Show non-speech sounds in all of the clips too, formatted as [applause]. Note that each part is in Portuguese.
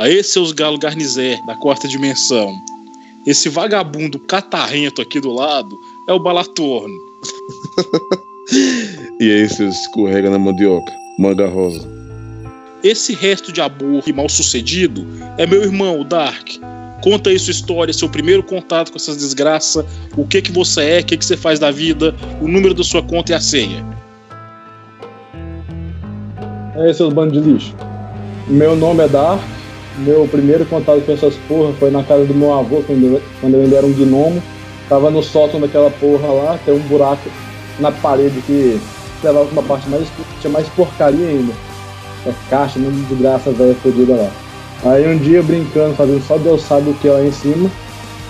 Aí, seus galo garnizé da quarta dimensão. Esse vagabundo catarrento aqui do lado é o Balatorno. [laughs] e aí, seus escorrega na mandioca, manga rosa. Esse resto de amor e mal sucedido é meu irmão, o Dark. Conta aí sua história, seu primeiro contato com essas desgraças, o que que você é, o que que você faz da vida, o número da sua conta e a senha. É, seus bandos de lixo. Meu nome é Dark. Meu primeiro contato com essas porra foi na casa do meu avô, quando eu, ainda era um gnomo. Tava no sótão daquela porra lá, tem um buraco na parede que levava uma parte mais tinha mais porcaria ainda. É caixa, mesmo de graça velha fodida lá. Aí um dia brincando, fazendo só Deus sabe o que lá em cima,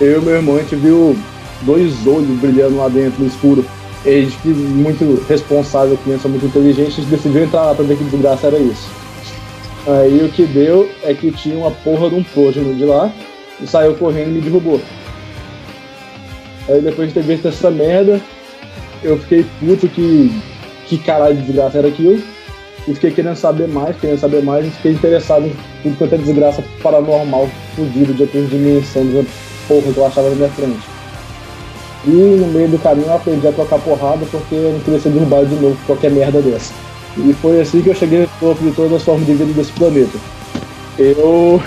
eu e meu irmão a gente viu dois olhos brilhando lá dentro no escuro. E a gente, muito responsável, criança muito inteligente, a gente decidiu entrar lá pra ver que desgraça era isso. Aí o que deu é que tinha uma porra de um próximo de lá e saiu correndo e me derrubou. Aí depois de ter visto essa merda, eu fiquei puto que, que caralho de desgraça era aquilo. E fiquei querendo saber mais, querendo saber mais, e fiquei interessado em tudo quanto é desgraça paranormal, fudido de outras dimensões, porra que eu achava na minha frente. E no meio do caminho eu aprendi a trocar porrada porque eu não queria ser derrubado de novo por qualquer merda dessa. E foi assim que eu cheguei no topo de todas as formas de vida desse planeta. Eu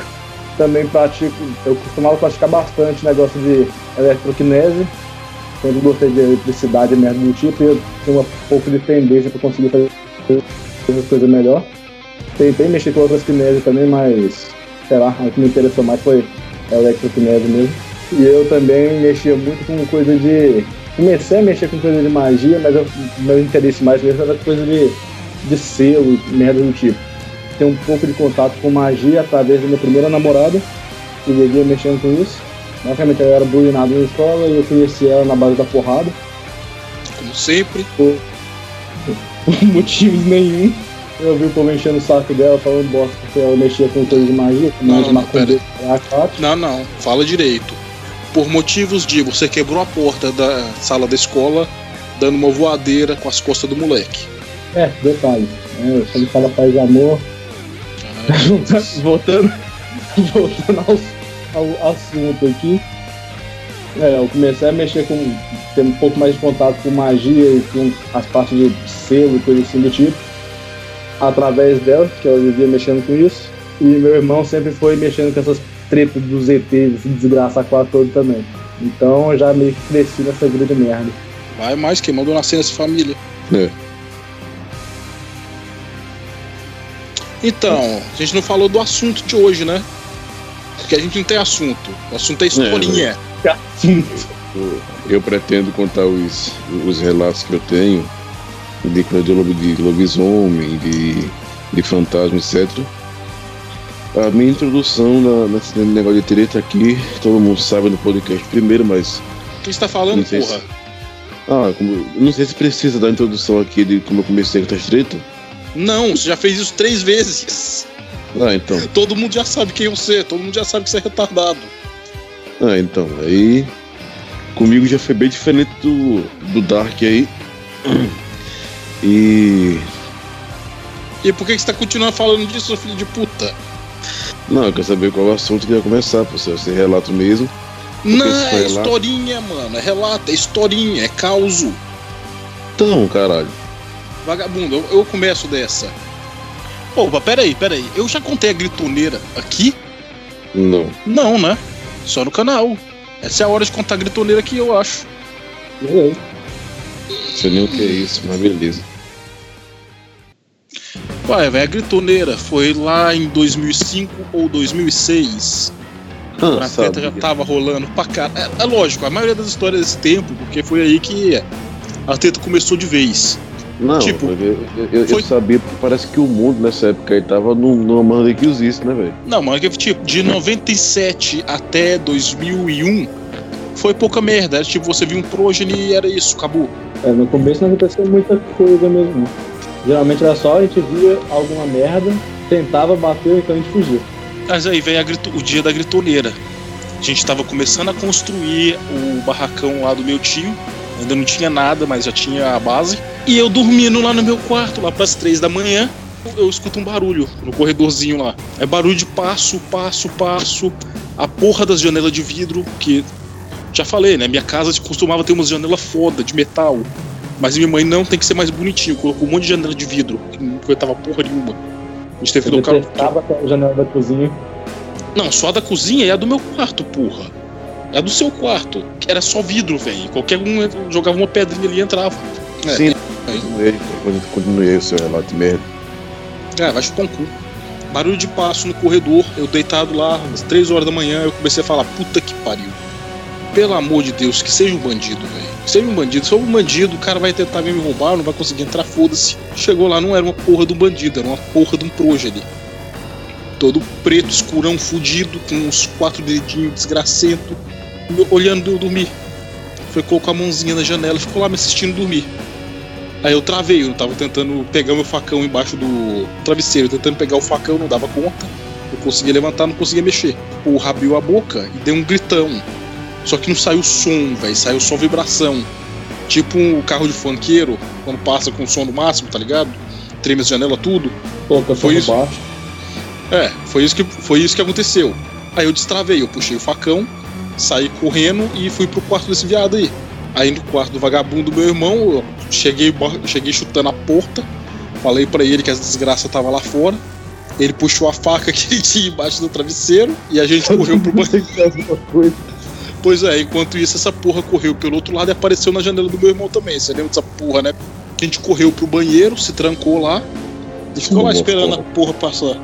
também pratico, eu costumava praticar bastante negócio de eletroquinese, sempre gostei de eletricidade e merda do tipo, e eu tenho um pouco de tendência para conseguir fazer as coisas melhor. Tentei mexer com outras kinesias também, mas sei lá, o que me interessou mais foi eletroquinese mesmo. E eu também mexia muito com coisa de. Comecei a mexer com coisa de magia, mas o meu interesse mais mesmo era coisa de de selo, merda do tipo. Tem um pouco de contato com magia através da minha primeira namorada, que vivia mexendo com isso. Basicamente eu era bullyingado na escola e eu conheci ela na base da porrada. Como sempre. Por, por [laughs] motivos nenhum. Eu vi o povo enchendo o saco dela falando bosta porque ela mexia com coisa de magia, com não, de não, não, não, fala direito. Por motivos de você quebrou a porta da sala da escola dando uma voadeira com as costas do moleque. É, detalhe. É, sempre fala paz e amor. [laughs] voltando voltando ao, ao, assunto aqui. É, eu comecei a mexer com. ter um pouco mais de contato com magia e com as partes de selo e coisa assim do tipo. Através dela, que ela vivia mexendo com isso. E meu irmão sempre foi mexendo com essas tretas dos ETs, esse desgraça quase todo também. Então eu já meio que cresci nessa grande merda. Vai mais, nascer nessa família. É. Então, a gente não falou do assunto de hoje, né? Porque a gente não tem assunto. O assunto é historinha. É, assunto. Eu pretendo contar os, os relatos que eu tenho de, de, de lobisomem, de, de fantasma, etc. A minha introdução na, nesse negócio de treta aqui, todo mundo sabe no podcast primeiro, mas. O que você tá falando, porra? Se... Ah, como... não sei se precisa da introdução aqui de como eu comecei com essa treta. Não, você já fez isso três vezes. Ah, então. Todo mundo já sabe quem você é, todo mundo já sabe que você é retardado. Ah, então. Aí. Comigo já foi bem diferente do, do Dark aí. E. E por que, você tá continuando falando disso, seu filho de puta? Não, eu quero saber qual é o assunto que ia começar, pô. Se você relato mesmo. Não, é relato... historinha, mano. É relato, é historinha, é causo. Então, caralho. Vagabundo, eu, eu começo dessa. Opa, peraí, peraí. Eu já contei a gritoneira aqui? Não. Não, né? Só no canal. Essa é a hora de contar a gritoneira aqui, eu acho. Não sei nem o que é isso, mas beleza. Ué, velho, a gritoneira foi lá em 2005 ou 2006. Ah, a treta já tava rolando pra caralho. É, é, lógico, a maioria das histórias desse tempo, porque foi aí que a treta começou de vez. Não, tipo, eu, eu, foi... eu, sabia porque parece que o mundo nessa época aí tava numa mandrakezice, né, velho? Não, mano, tipo, de 97 até 2001 foi pouca merda. Era tipo, você viu um progeny e era isso, acabou. É, no começo não aconteceu muita coisa mesmo. Geralmente era só a gente via alguma merda, tentava bater, então a gente fugia. Mas aí veio grito... o dia da gritoneira. A gente tava começando a construir o barracão lá do meu tio Ainda não tinha nada, mas já tinha a base. E eu dormindo lá no meu quarto, lá pras três da manhã. eu escuto um barulho no corredorzinho lá. É barulho de passo, passo, passo. A porra das janelas de vidro, que já falei, né? Minha casa costumava ter umas janelas foda de metal. Mas minha mãe não tem que ser mais bonitinho. Colocou um monte de janela de vidro, que não aguentava porra nenhuma. A gente teve que colocar. a janela da cozinha. Não, só a da cozinha é a do meu quarto, porra. É a do seu quarto. Era só vidro, velho. Qualquer um jogava uma pedrinha ali e entrava. É, Sim, continuei, continuei o seu relato mesmo. É, vai chupar um cu. Barulho de passo no corredor, eu deitado lá, às 3 horas da manhã, eu comecei a falar, puta que pariu. Pelo amor de Deus, que seja um bandido, velho. Que seja um bandido. Se for um bandido, o cara vai tentar vir me roubar, não vai conseguir entrar, foda-se. Chegou lá, não era uma porra de um bandido, era uma porra de um proje ali. Todo preto, escurão, fudido, com uns quatro dedinhos desgracento, olhando eu dormir. Foi com a mãozinha na janela e ficou lá me assistindo dormir. Aí eu travei, eu tava tentando pegar meu facão embaixo do travesseiro, tentando pegar o facão, não dava conta. Eu conseguia levantar, não conseguia mexer. O abriu a boca e deu um gritão. Só que não saiu som, velho, saiu só vibração. Tipo um carro de funkeiro, quando passa com o som no máximo, tá ligado? Treme as janelas, tudo. Toca foi isso. Baixo. É, foi isso, que, foi isso que aconteceu. Aí eu destravei, eu puxei o facão, saí correndo e fui pro quarto desse viado aí. Aí no quarto do vagabundo do meu irmão, eu cheguei, cheguei chutando a porta, falei para ele que as desgraças tava lá fora. Ele puxou a faca [laughs] que ele tinha embaixo do travesseiro e a gente correu pro banheiro. Pois é, enquanto isso, essa porra correu pelo outro lado e apareceu na janela do meu irmão também. Você lembra dessa porra, né? A gente correu pro banheiro, se trancou lá e ficou lá esperando a porra passar.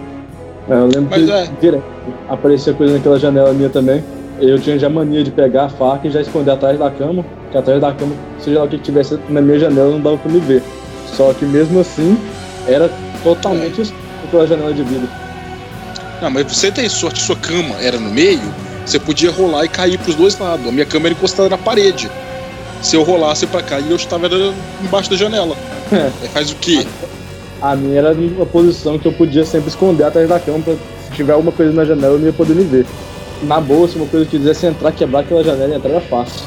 É, eu lembro Mas que é. direto aparecia coisa naquela janela minha também. Eu tinha já mania de pegar a faca e já esconder atrás da cama que atrás da cama, seja lá o que tivesse na minha janela, não dava pra me ver. Só que mesmo assim, era totalmente escuro pela janela de vidro. Não, mas você tem sorte, sua cama era no meio, você podia rolar e cair pros dois lados. A minha cama era encostada na parede. Se eu rolasse para cá e eu estava embaixo da janela. [laughs] É. Faz o quê? A minha era uma posição que eu podia sempre esconder atrás da cama, pra, se tiver alguma coisa na janela eu não ia poder me ver. Na boa, se uma coisa quisesse entrar, quebrar aquela janela e entrar era fácil.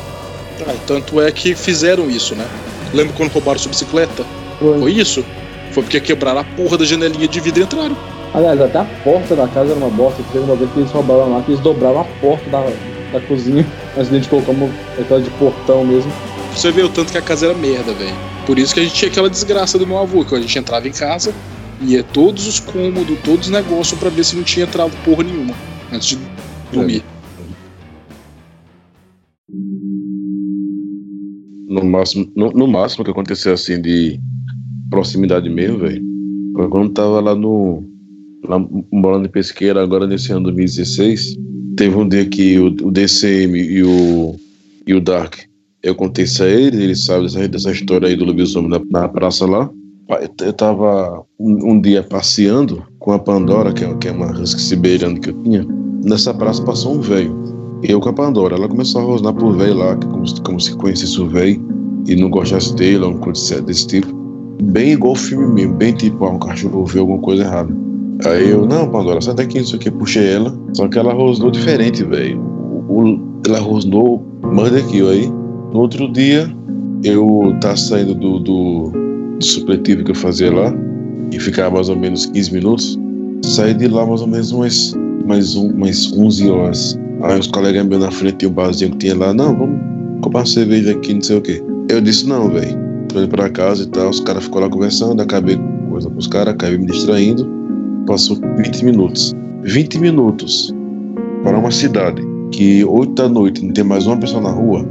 Ah, tanto é que fizeram isso, né? Lembra quando roubaram sua bicicleta? Foi. Foi isso? Foi porque quebraram a porra da janelinha de vidro e entraram. Aliás, até a porta da casa era uma bosta. Teve uma vez que eles roubaram lá, que eles dobraram a porta da, da cozinha [laughs] antes de a gente colocar uma, aquela de portão mesmo. Você vê o tanto que a casa era merda, velho. Por isso que a gente tinha aquela desgraça do meu avô, que a gente entrava em casa, ia todos os cômodos, todos os negócios para ver se não tinha entrado porra nenhuma antes de no máximo, no, no, máximo que aconteceu assim de proximidade mesmo, velho. Quando tava lá no. Lá morando em pesqueira, agora nesse ano 2016, teve um dia que o, o DCM e o, e o Dark, eu contei isso a eles, eles sabem dessa, dessa história aí do lobisomem na, na praça lá. Eu tava um, um, dia passeando com a Pandora, que é, que é uma husky siberiana que eu tinha. Nessa praça passou um velho eu com a Pandora, ela começou a rosnar pro velho lá, como, como se conhecesse o velho e não gostasse dele, alguma coisa desse tipo. Bem igual o filme mesmo, bem tipo, ah, um cachorro viu alguma coisa errada. Aí eu, não, Pandora, sai daqui, isso aqui, puxei ela. Só que ela rosnou diferente, velho. Ela rosnou mais daquilo aí. No outro dia, eu tava saindo do, do, do supletivo que eu fazia lá, e ficava mais ou menos 15 minutos. Saí de lá mais ou menos umas, mais, um, umas 11 horas. Aí os colegas meus na frente e o barzinho que tinha lá, não, vamos comprar cerveja aqui, não sei o quê. Eu disse, não, velho. Tô indo pra casa e tal. Os caras ficou lá conversando, acabei com coisa pros caras, acabei me distraindo. Passou 20 minutos. 20 minutos para uma cidade que 8 da noite não tem mais uma pessoa na rua,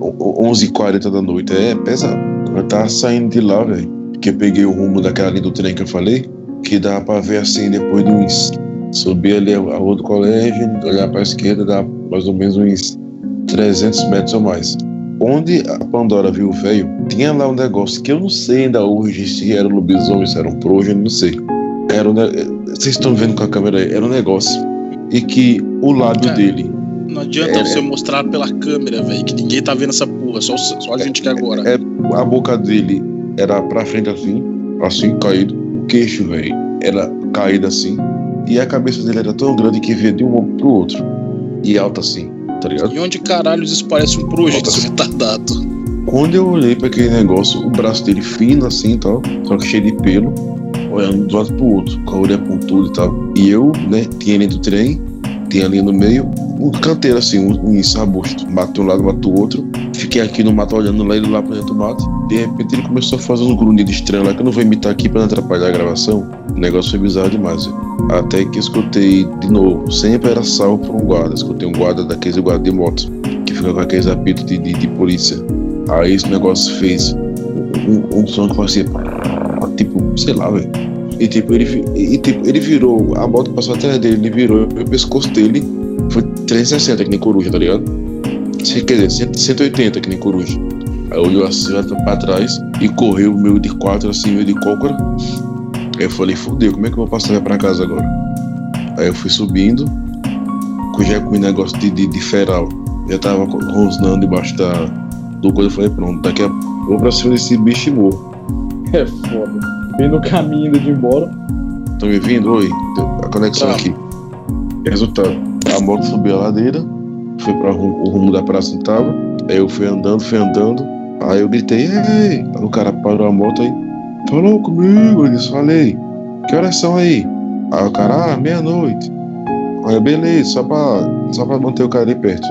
11h40 da noite, é pesado. Eu tava saindo de lá, velho, que eu peguei o rumo daquela linha do trem que eu falei, que dava pra ver assim, depois de uns Subir ali a rua do colégio, olhar para a esquerda, dá mais ou menos uns 300 metros ou mais. Onde a Pandora viu o velho, tinha lá um negócio que eu não sei ainda hoje se era um lobisomem, se era um prógeno, não sei. Era um, vocês estão vendo com a câmera aí, era um negócio. E que o lado dele. Não adianta você mostrar pela câmera, velho, que ninguém tá vendo essa porra, só, só a gente que agora. É, a boca dele era pra frente assim, assim, caído. O queixo, velho, era caído assim e a cabeça dele era tão grande que via de um ombro pro outro. E alta assim, tá ligado? E onde caralhos isso parece um projeto assim. retardado? Quando eu olhei para aquele negócio, o braço dele fino assim e tal, só que cheio de pelo. olhando de um lado pro outro, com a orelha pontuda e tal. E eu, né, tinha ali do trem, tinha ali no meio um canteiro assim, um, um arbusto. Mato um lado, mato o outro. Fiquei aqui no mato olhando lá, ele lá pra dentro do mato. De repente ele começou a fazer uns grunhidos estranhos lá que eu não vou imitar aqui pra não atrapalhar a gravação. O negócio foi bizarro demais. Até que escutei de novo. Sempre era salvo por um guarda. Escutei um guarda daqueles guarda de moto. Que fica com aqueles apitos de, de, de polícia. Aí esse negócio fez um, um som que fazia. Tipo, sei lá, velho. E tipo, ele, e, tipo, ele virou, a moto passou atrás dele, ele virou, o pescoço dele foi 360 que nem coruja, tá ligado? Quer dizer, 180 que nem coruja. Aí olhou assim pra trás e correu meio de quatro, assim, meio de cócora. Aí eu falei, fodeu, como é que eu vou passar pra casa agora? Aí eu fui subindo, já com o negócio de, de, de feral. Já tava rosnando debaixo da, do coisa. Eu falei, pronto, daqui a vou pra cima desse bicho e morro. [laughs] É foda. Vem no caminho de ir embora. Estão me vindo? Oi, a conexão tá. aqui. Resultado, a moto subiu a ladeira, foi para o rumo da praça onde tava. Aí eu fui andando, fui andando. Aí eu gritei, ei! Aí o cara parou a moto aí. Falou comigo, eu disse, falei. Que horas são aí? Aí o cara, ah, meia-noite. Aí beleza, só pra, só pra manter o cara ali perto.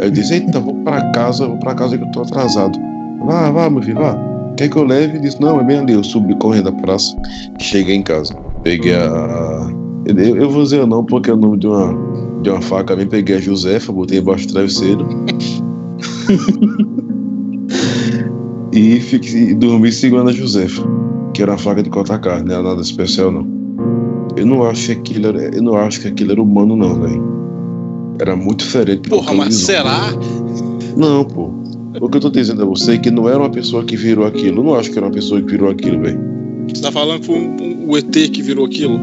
Aí eu disse, eita, vou pra casa, vou pra casa que eu tô atrasado. Vá, vá, meu filho, vá. Quer que eu leve? Ele disse, não, é bem ali. Eu subi correndo da praça, cheguei em casa. Peguei a. Eu, eu vou dizer não, porque é o nome de uma, de uma faca. Eu peguei a Josefa, botei embaixo do travesseiro. [laughs] e fiquei, dormi segurando a Josefa, que era uma faca de cortar carne, não era nada especial não. Eu não acho que aquilo era, eu não acho que aquilo era humano não, velho. Era muito diferente. Porra, mas será? Não, pô. O que eu tô dizendo a você é que não era uma pessoa que virou aquilo. Eu não acho que era uma pessoa que virou aquilo, velho. Você tá falando que foi um, um, o ET que virou aquilo?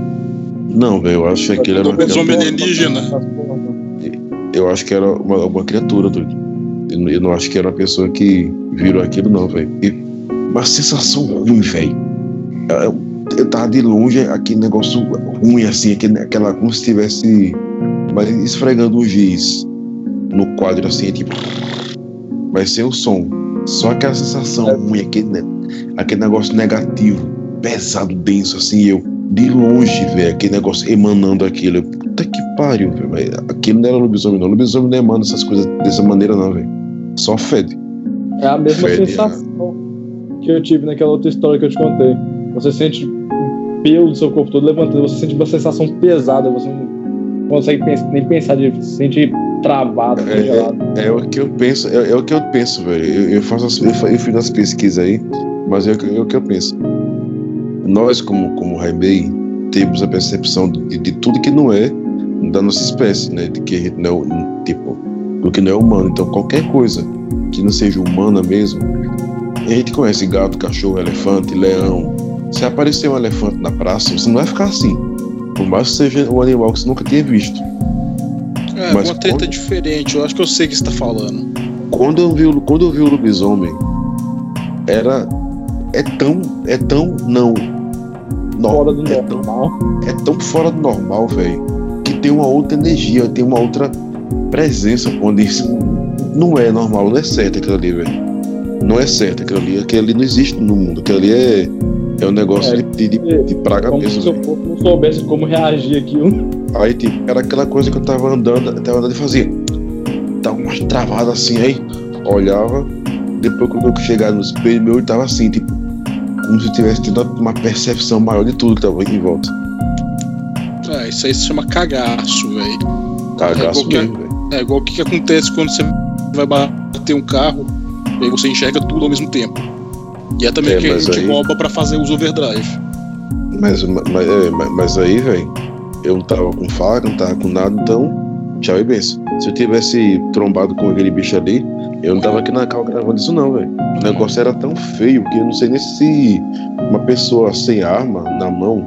Não, velho, eu acho que aquilo era uma criatura. alienígena. Eu acho que era uma, uma criatura, doido. Eu, eu não acho que era uma pessoa que virou aquilo, não, velho. Uma sensação ruim, velho. Eu, eu tava de longe, aquele negócio ruim, assim, aquele, aquela, como se estivesse esfregando um giz no quadro, assim, tipo vai ser o som. Só aquela sensação é. ruim, aquele, aquele negócio negativo, pesado, denso, assim, eu de longe, velho, aquele negócio emanando aquilo. Puta que pariu, velho. Aquilo não era lobisomem, não. Lobisomem não emana essas coisas dessa maneira, não, velho. Só fede. É a mesma fede, sensação né? que eu tive naquela outra história que eu te contei. Você sente o pelo do seu corpo todo levantando, você sente uma sensação pesada, você não consegue pensar, nem pensar de sentir travado, é, é, é, o que eu penso, é, é o que eu penso, velho. Eu, eu, faço as, eu, eu fiz as pesquisas aí, mas é o, que, é o que eu penso. Nós, como, como Raibei, temos a percepção de, de, tudo que não é da nossa espécie, né? De que não é, tipo, do que não é humano. Então, qualquer coisa que não seja humana mesmo, a gente conhece gato, cachorro, elefante, leão. Se aparecer um elefante na praça, você não vai ficar assim. Por mais que seja um animal que você nunca tenha visto. É, Mas uma treta quando... diferente, eu acho que eu sei o que você tá falando. Quando eu vi, quando eu vi o lobisomem, era. É tão. É tão. Não. Fora do é normal. Tão, é tão fora do normal, velho. Que tem uma outra energia, tem uma outra presença onde isso não é normal, não é certo aquilo ali, velho. Não é certo aquilo ali. Aquilo ali não existe no mundo. Aquilo ali é. É um negócio é, de, de, de, praga como mesmo. Se corpo não soubesse como reagir aquilo. Aí, tipo, era aquela coisa que eu tava andando, tava andando e fazia. Tava umas travadas assim, aí olhava. Depois, quando eu chegar no espelho, meu olho tava assim, tipo, como se eu tivesse tido uma percepção maior de tudo que tava aqui em volta. Ah, isso aí se chama cagaço, velho. Cagaço é mesmo, velho. É igual o que, que acontece quando você vai bater um carro e aí você enxerga tudo ao mesmo tempo. E é também é, que a gente aí... rouba pra fazer os overdrive. Mas, mas, é, mas aí, velho eu não tava com faca, não tava com nada, então, tchau e benção. Se eu tivesse trombado com aquele bicho ali, eu não tava aqui na cal gravando isso não, velho. O negócio era tão feio que eu não sei nem se uma pessoa sem arma na mão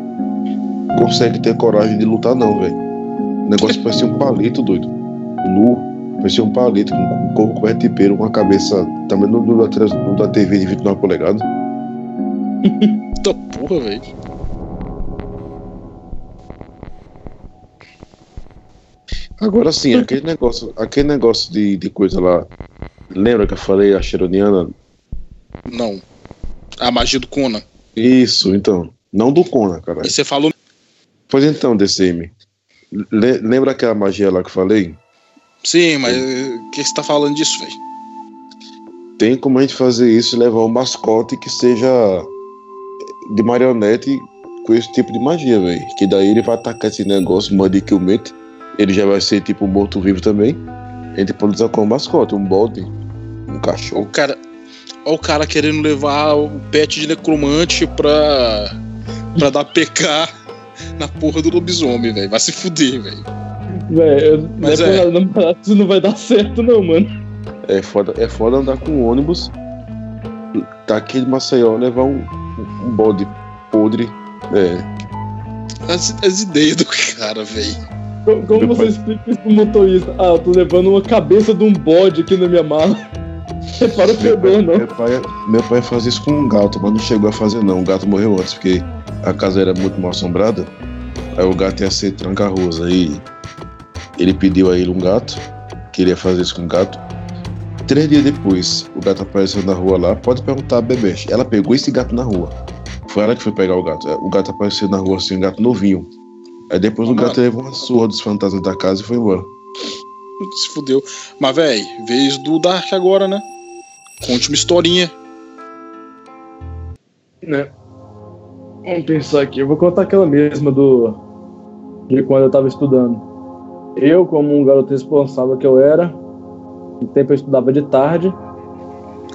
consegue ter coragem de lutar não, velho. O negócio parecia um palito, doido. Nu, parecia um palito, com um corpo coberto de pelo, com a cabeça também no, no, no da TV de 29 polegadas. [laughs] Eita porra, velho. Agora sim, aquele negócio, aquele negócio de, de coisa lá. Lembra que eu falei a Cheroniana? Não. A magia do Conan. Isso, então. Não do Conan, cara. E você falou. Pois então, DCM. lembra aquela magia lá que eu falei? Sim, mas o que você tá falando disso, velho? Tem como a gente fazer isso e levar um mascote que seja de marionete com esse tipo de magia, velho. Que daí ele vai atacar esse negócio, Muddy Killmate. Ele já vai ser tipo morto-vivo também. A gente pode usar como mascote, um bode, um cachorro. O cara, Olha o cara querendo levar o pet de necromante pra, pra dar PK na porra do lobisomem, velho. Vai se fuder, velho. Velho, Mas é, é. isso não vai dar certo, não, mano. É foda, é foda andar com um ônibus, tá aqui de Maceió, levar um, um bode podre. É. As, as ideias do cara, velho. Como, como você explica isso pro motorista? Ah, eu tô levando uma cabeça de um bode aqui na minha mala. Para o fedor, não. Meu pai, meu pai fazia isso com um gato, mas não chegou a fazer, não. O gato morreu antes, porque a casa era muito mal assombrada. Aí o gato ia ser tranca-ruas. Aí ele pediu a ele um gato, queria fazer isso com o gato. Três dias depois, o gato apareceu na rua lá. Pode perguntar a Bebê. Ela pegou esse gato na rua. Foi ela que foi pegar o gato. O gato apareceu na rua assim, um gato novinho. Aí depois o gato levou uma surra dos fantasmas da casa e foi embora. Se fudeu. Mas, velho, vez do Dark agora, né? Conte uma historinha. Né? Vamos pensar aqui. Eu vou contar aquela mesma do. de quando eu tava estudando. Eu, como um garoto responsável que eu era, no tempo eu estudava de tarde.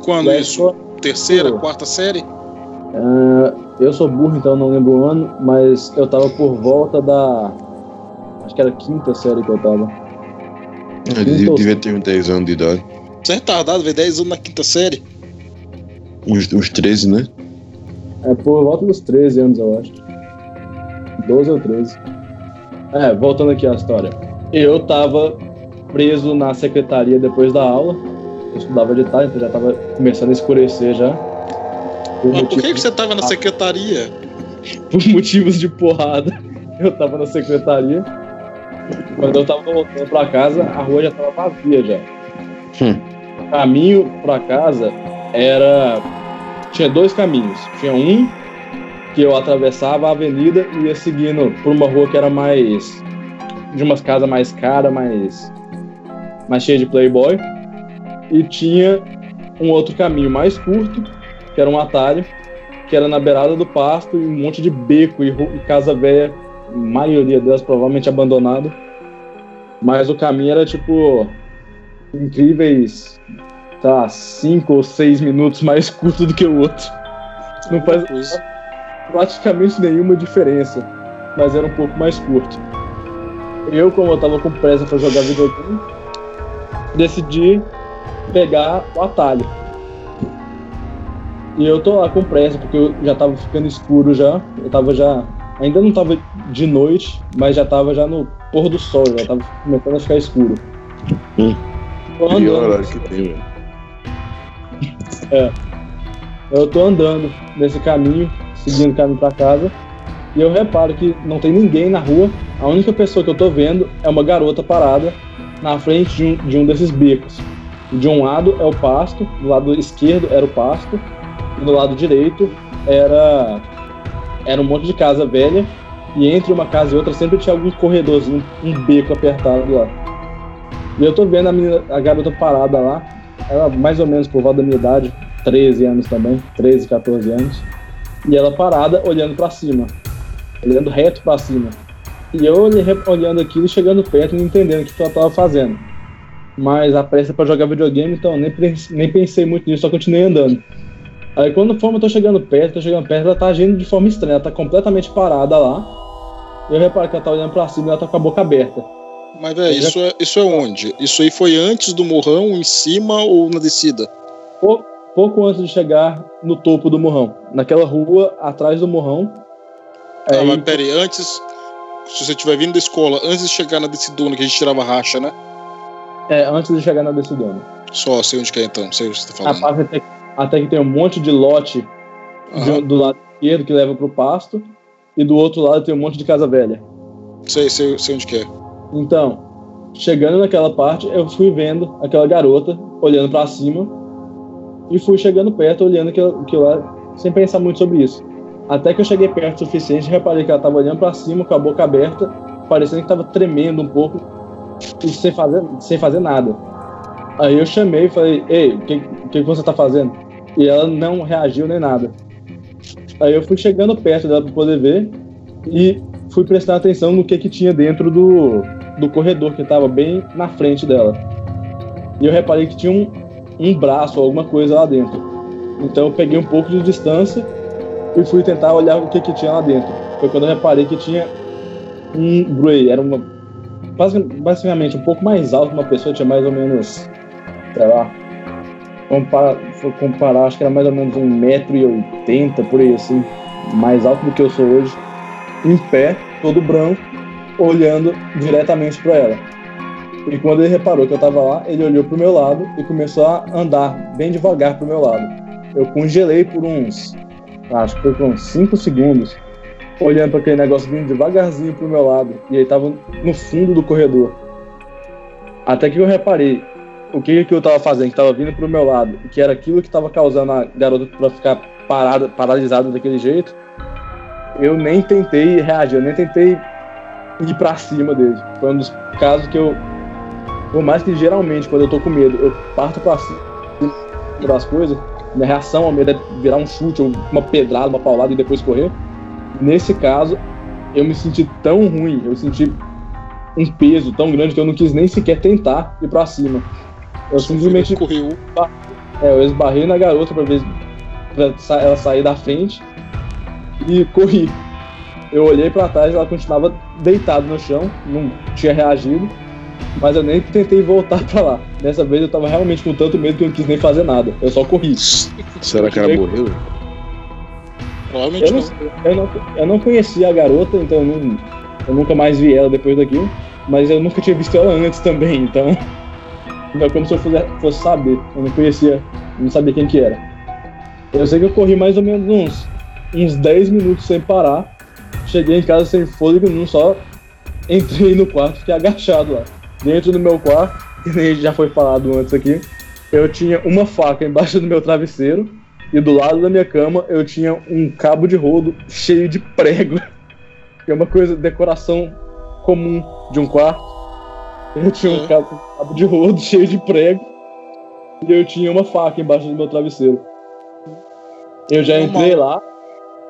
Quando isso? Terceira, quarta série? Uh, eu sou burro, então não lembro o ano, mas eu tava por volta da. Acho que era quinta série que eu tava. Eu devia ter uns 10 anos de idade. Você é retardado, velho. 10 anos na quinta série. Uns, uns 13, né? É por volta dos 13 anos, eu acho. 12 ou 13. É, voltando aqui à história. Eu tava preso na secretaria depois da aula. Eu estudava de tarde, então já tava começando a escurecer já. Por Mas por que, que você tava na secretaria? [laughs] Por motivos de porrada. [laughs] Eu tava na secretaria. Quando eu tava voltando pra casa, a rua já tava vazia já. Hum caminho para casa era tinha dois caminhos. Tinha um que eu atravessava a avenida e ia seguindo por uma rua que era mais de umas casas mais caras, mais mais cheia de playboy. E tinha um outro caminho mais curto, que era um atalho, que era na beirada do pasto e um monte de beco e, e casa velha, maioria delas provavelmente abandonada. Mas o caminho era tipo incríveis tá cinco ou seis minutos mais curto do que o outro. Não faz praticamente nenhuma diferença, mas era um pouco mais curto. Eu, como eu tava com pressa para jogar videogame, decidi pegar o atalho. E eu tô lá com pressa, porque eu já tava ficando escuro já. Eu tava já. Ainda não tava de noite, mas já tava já no pôr do sol, já tava começando a ficar escuro. Hum. Quando, horário que tem, velho. É. Eu tô andando nesse caminho, seguindo o caminho para casa, e eu reparo que não tem ninguém na rua. A única pessoa que eu tô vendo é uma garota parada na frente de um, de um desses becos. De um lado é o pasto, do lado esquerdo era o pasto, e do lado direito era era um monte de casa velha, e entre uma casa e outra sempre tinha algum corredorzinho, um beco apertado lá. E eu tô vendo a, menina, a garota parada lá, ela mais ou menos por volta da minha idade, 13 anos também, 13, 14 anos. E ela parada, olhando para cima, olhando reto para cima. E eu olhando aquilo, chegando perto e não entendendo o que ela tava fazendo. Mas a pressa para jogar videogame, então nem, nem pensei muito nisso, só continuei andando. Aí quando fomos, eu tô chegando perto, tô chegando perto, ela tá agindo de forma estranha, ela tá completamente parada lá. Eu reparo que ela tá olhando pra cima e ela tá com a boca aberta. Mas, velho, isso, é, isso é onde? Isso aí foi antes do morrão, em cima ou na descida? Pouco, pouco antes de chegar no topo do morrão. Naquela rua atrás do morrão. Ah, aí... mas peraí, antes. Se você estiver vindo da escola, antes de chegar na decidona, que a gente tirava racha, né? É, antes de chegar na decidona. Só, sei onde que é então, sei o que você tá falando. Até, até que tem um monte de lote de, do lado esquerdo que leva pro pasto, e do outro lado tem um monte de casa velha. Sei, sei, sei onde que é. Então, chegando naquela parte, eu fui vendo aquela garota olhando para cima e fui chegando perto, olhando aquilo, lá, sem pensar muito sobre isso. Até que eu cheguei perto o suficiente, reparei que ela tava olhando para cima, com a boca aberta, parecendo que tava tremendo um pouco e sem fazer, sem fazer nada. Aí eu chamei e falei, ei, o que, que você tá fazendo? E ela não reagiu nem nada. Aí eu fui chegando perto dela para poder ver e fui prestar atenção no que que tinha dentro do, do corredor que estava bem na frente dela. E eu reparei que tinha um, um braço, alguma coisa lá dentro. Então eu peguei um pouco de distância e fui tentar olhar o que que tinha lá dentro. Foi quando eu reparei que tinha um Grey, era uma basicamente um pouco mais alto, uma pessoa tinha mais ou menos, sei lá, comparar, comparar acho que era mais ou menos 1,80m por aí assim, mais alto do que eu sou hoje, em pé, todo branco, olhando diretamente para ela. E quando ele reparou que eu estava lá, ele olhou pro meu lado e começou a andar bem devagar pro meu lado. Eu congelei por uns, acho que foi por uns 5 segundos, olhando para aquele negócio vindo devagarzinho pro meu lado. E ele tava no fundo do corredor. Até que eu reparei o que, que eu tava fazendo, que tava vindo pro meu lado, que era aquilo que tava causando a garota para ficar parada, paralisada daquele jeito. Eu nem tentei reagir, eu nem tentei ir para cima dele. Foi um dos casos que eu, por mais que geralmente quando eu tô com medo, eu parto para cima das coisas, minha reação ao medo é virar um chute, ou uma pedrada, uma paulada e depois correr. Nesse caso, eu me senti tão ruim, eu senti um peso tão grande que eu não quis nem sequer tentar ir para cima. Eu simplesmente correu. É, eu esbarrei na garota para ver pra ela sair da frente e corri. Eu olhei para trás, ela continuava deitada no chão, não tinha reagido, mas eu nem tentei voltar para lá. Dessa vez eu tava realmente com tanto medo que eu não quis nem fazer nada. Eu só corri. [laughs] Será que ela morreu? Provavelmente eu não. não. Eu, não eu não conhecia a garota, então eu, não, eu nunca mais vi ela depois daquilo. Mas eu nunca tinha visto ela antes também, então. [laughs] É como se eu fosse saber. Eu não conhecia, não sabia quem que era. Eu sei que eu corri mais ou menos uns, uns 10 minutos sem parar. Cheguei em casa sem fôlego, não só entrei no quarto, fiquei agachado lá. Dentro do meu quarto, que nem já foi falado antes aqui, eu tinha uma faca embaixo do meu travesseiro e do lado da minha cama eu tinha um cabo de rodo cheio de prego. Que é uma coisa, decoração comum de um quarto. Eu tinha um cabo, um cabo de rodo [laughs] cheio de prego. E eu tinha uma faca embaixo do meu travesseiro. Eu já entrei lá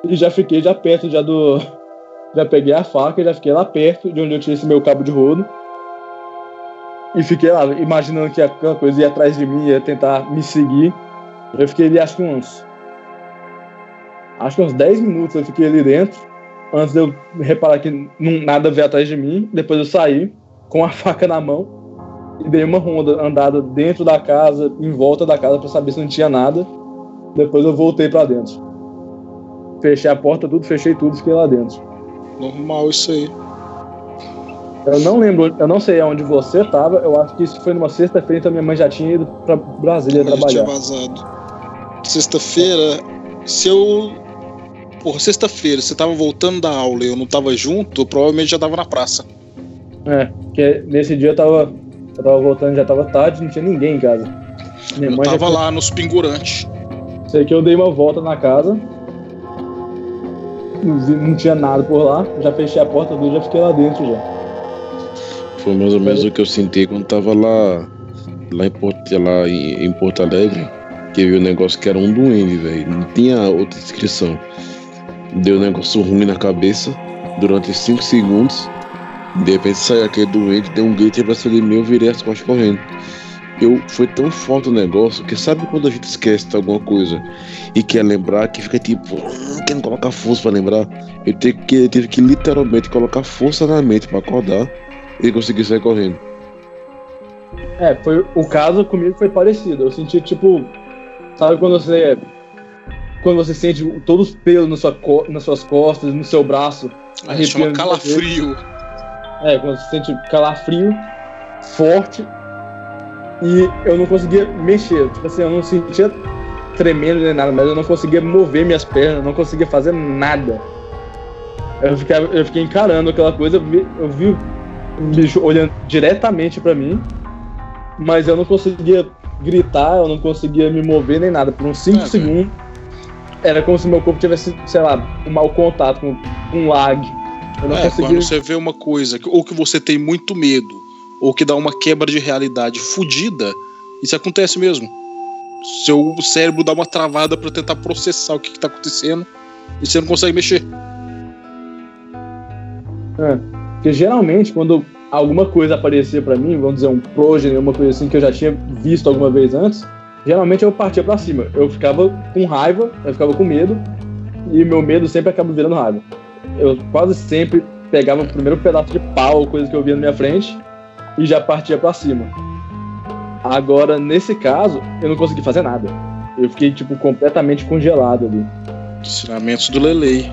e já fiquei já perto já do. Já peguei a faca e já fiquei lá perto de onde eu tinha esse meu cabo de rodo. E fiquei lá, imaginando que aquela coisa ia atrás de mim, ia tentar me seguir. Eu fiquei ali acho que uns. Acho que uns 10 minutos eu fiquei ali dentro. Antes de eu reparar que não, nada veio atrás de mim. Depois eu saí com a [laughs] faca na mão. E dei uma ronda andada dentro da casa, em volta da casa, para saber se não tinha nada. Depois eu voltei para dentro. Fechei a porta, tudo, fechei tudo, fiquei lá dentro. Normal isso aí. Eu não lembro, eu não sei aonde você estava. Eu acho que isso foi numa sexta-feira, então minha mãe já tinha ido para Brasília trabalhar. Tinha vazado. Sexta-feira, se eu. Porra, sexta-feira, você tava voltando da aula e eu não tava junto, eu provavelmente já tava na praça. É, porque nesse dia eu tava. Eu tava voltando, já tava tarde, não tinha ninguém em casa. Minha eu mãe tava lá nos pingurantes. Sei que eu dei uma volta na casa. Não tinha nada por lá, já fechei a porta do já fiquei lá dentro já. Foi mais ou menos o que eu senti quando tava lá, lá, em, Porto, lá em, em Porto Alegre, que vi o negócio que era um duende, velho. Não tinha outra descrição. Deu um negócio ruim na cabeça durante 5 segundos. De repente saiu aquele doente, deu um grito e abraçou de mim, eu virei as costas correndo. Eu, foi tão forte o negócio que sabe quando a gente esquece de alguma coisa e quer lembrar que fica tipo, hum, querendo colocar força para lembrar. Eu tive que, eu tive que literalmente colocar força na mente para acordar e conseguir sair correndo. É, foi o caso comigo foi parecido. Eu senti tipo, sabe quando você quando você sente todos os pelos na sua, nas suas costas, no seu braço, é, chama calafrio. É, quando você sente calafrio forte e eu não conseguia mexer. Tipo assim, eu não sentia tremendo nem nada, mas eu não conseguia mover minhas pernas, não conseguia fazer nada. Eu, ficava, eu fiquei encarando aquela coisa, eu vi, eu vi um bicho olhando diretamente para mim, mas eu não conseguia gritar, eu não conseguia me mover nem nada. Por uns 5 é, segundos, era como se meu corpo tivesse, sei lá, um mau contato com um lag. Eu não é, conseguia... quando você vê uma coisa, ou que você tem muito medo, ou que dá uma quebra de realidade fodida, isso acontece mesmo. Seu cérebro dá uma travada para tentar processar o que, está acontecendo e você não consegue mexer. É, porque geralmente quando alguma coisa aparecia para mim, vamos dizer um progeny, uma coisa assim que eu já tinha visto alguma vez antes, geralmente eu partia para cima. Eu ficava com raiva, eu ficava com medo, e meu medo sempre acaba virando raiva. Eu quase sempre pegava o primeiro pedaço de pau, coisa que eu via na minha frente, e já partia para cima. Agora, nesse caso, eu não consegui fazer nada. Eu fiquei, tipo, completamente congelado ali. Ensinamentos do Lelei.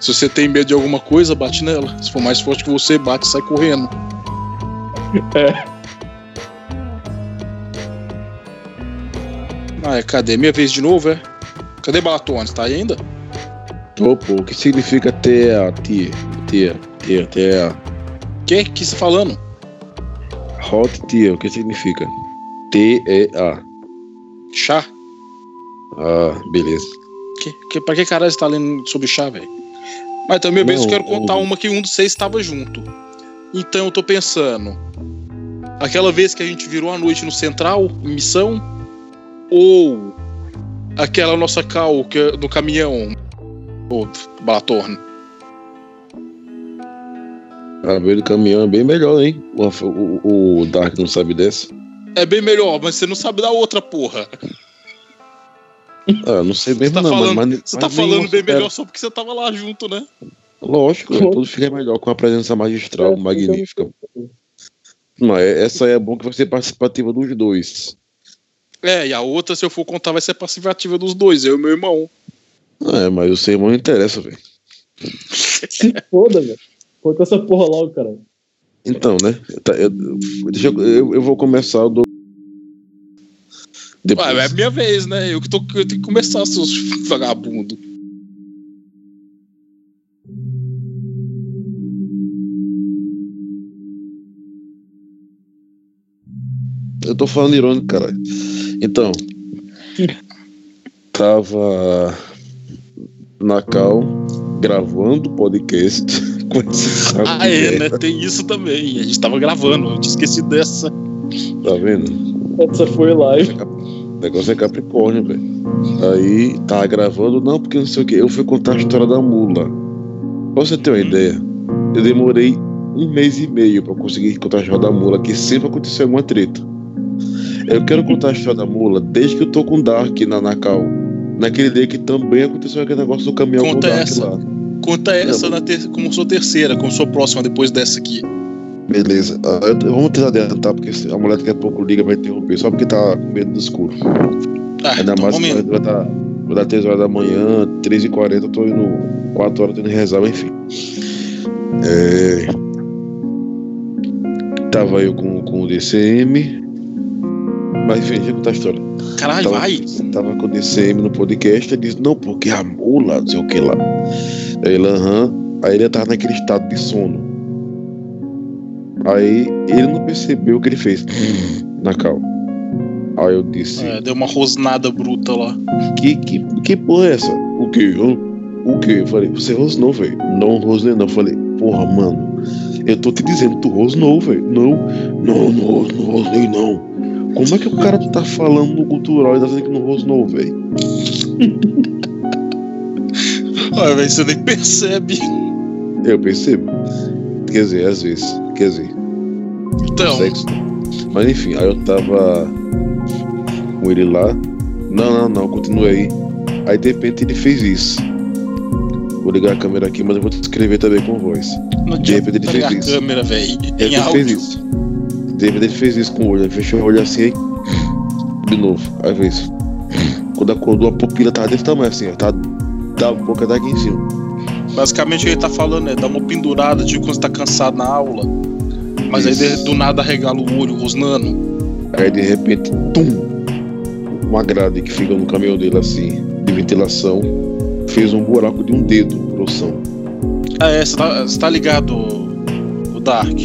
Se você tem medo de alguma coisa, bate nela. Se for mais forte que você, bate e sai correndo. [laughs] É. Ah, é, cadê? Minha vez de novo, é? Cadê Balatones? Tá aí ainda? Tô, pô. O que significa TEA, tia? Tia, tia, tia. Que? Que você tá falando? Hot tea, o que significa? T-E-A. Chá? Ah, beleza. Que, que, pra que caralho você tá lendo sobre chá, velho? Mas também eu quero contar uma que um dos seis estava junto. Então eu tô pensando. Aquela vez que a gente virou a noite no Central, em missão, ou aquela nossa cal que, é do caminhão o Balatorno. A ver do caminhão é bem melhor, hein? O, o, o, Dark não sabe dessa. É bem melhor, mas você não sabe da outra porra. Ah, não sei bem você tá não, falando, mas, Você tá falando bem melhor só porque você tava lá junto, né? Lógico, tudo fica melhor com a presença magistral, é, magnífica. Não, é, essa é bom que vai ser participativa dos dois. É, e a outra, se eu for contar, vai ser participativa dos dois, eu e meu irmão. É, mas o seu irmão não interessa, velho. Se foda, velho. Conta essa porra logo, cara. Então, né? Tá, eu, deixa eu, eu, eu vou começar o do. Depois. Ué, é minha vez, né? Eu que tô, eu tenho que começar, seus vagabundos. Eu tô falando irônico, cara. Então, tava na Cal gravando podcast com esse Ah, é, né? Tem isso também. A gente tava gravando, eu tinha esquecido dessa. Tá vendo? Essa foi live. O negócio é Capricórnio, velho. Aí tava gravando, não, porque não sei o que. Eu fui contar a história da mula. Pra você ter uma hum. ideia, eu demorei um mês e meio pra conseguir contar a história da mula, que sempre aconteceu alguma treta. Eu quero contar a história da mula desde que eu tô com o Dark na Nacal. Naquele dia que também aconteceu aquele negócio do caminhão Conta essa. Lá. Conta essa na ter como sua terceira, como sua próxima depois dessa aqui. Beleza. Uh, vamos tentar adiantar, porque a mulher daqui a pouco liga vai interromper, só porque tá com medo do escuro. Ah, Ainda então mais que vai dar, vai dar 3 horas da manhã, 3h40, eu tô indo 4 horas tendo reserva, enfim. É... Tava eu com, com o DCM, mas enfim, deixa eu contar a história. Caralho, tava, vai! Tava com o DCM no podcast, ele disse, não, porque a mula, não sei o que lá. Aí ele, aham. Aí ele tava naquele estado de sono. Aí ele não percebeu o que ele fez [laughs] na cal. Aí eu disse. É, deu uma rosnada bruta lá. Que, que, que porra é essa? O que? O que? Eu falei, você rosnou, velho. Não rosnei, não. Eu falei, porra, mano. Eu tô te dizendo, tu rosnou, velho. Não, não, não, não rosnei, não. Como é que o cara tá falando no cultural e tá dizendo que não rosnou, velho? [laughs] Olha, velho, você nem percebe. Eu percebo. Quer dizer, às vezes. Quer dizer. Então. Sexo. Mas enfim, aí eu tava com ele lá. Não, não, não, continua aí. Aí de repente ele fez isso. Vou ligar a câmera aqui, mas eu vou escrever também com voz. Não de repente ele fez isso. câmera, velho. Ele fez isso. David ele fez isso com o olho, ele fechou o olho assim aí. De novo, aí fez. Quando acordou, a pupila tava desse tamanho assim, ó. Tá, da boca daqui em cima. Basicamente o que ele tá falando é dar uma pendurada, tipo quando você tá cansado na aula. Mas isso. aí do nada regala o olho, rosnando. Aí de repente, tum! Uma grade que fica no caminhão dele assim, de ventilação, fez um buraco de um dedo, grossão. Ah, é, você tá, tá ligado, o Dark?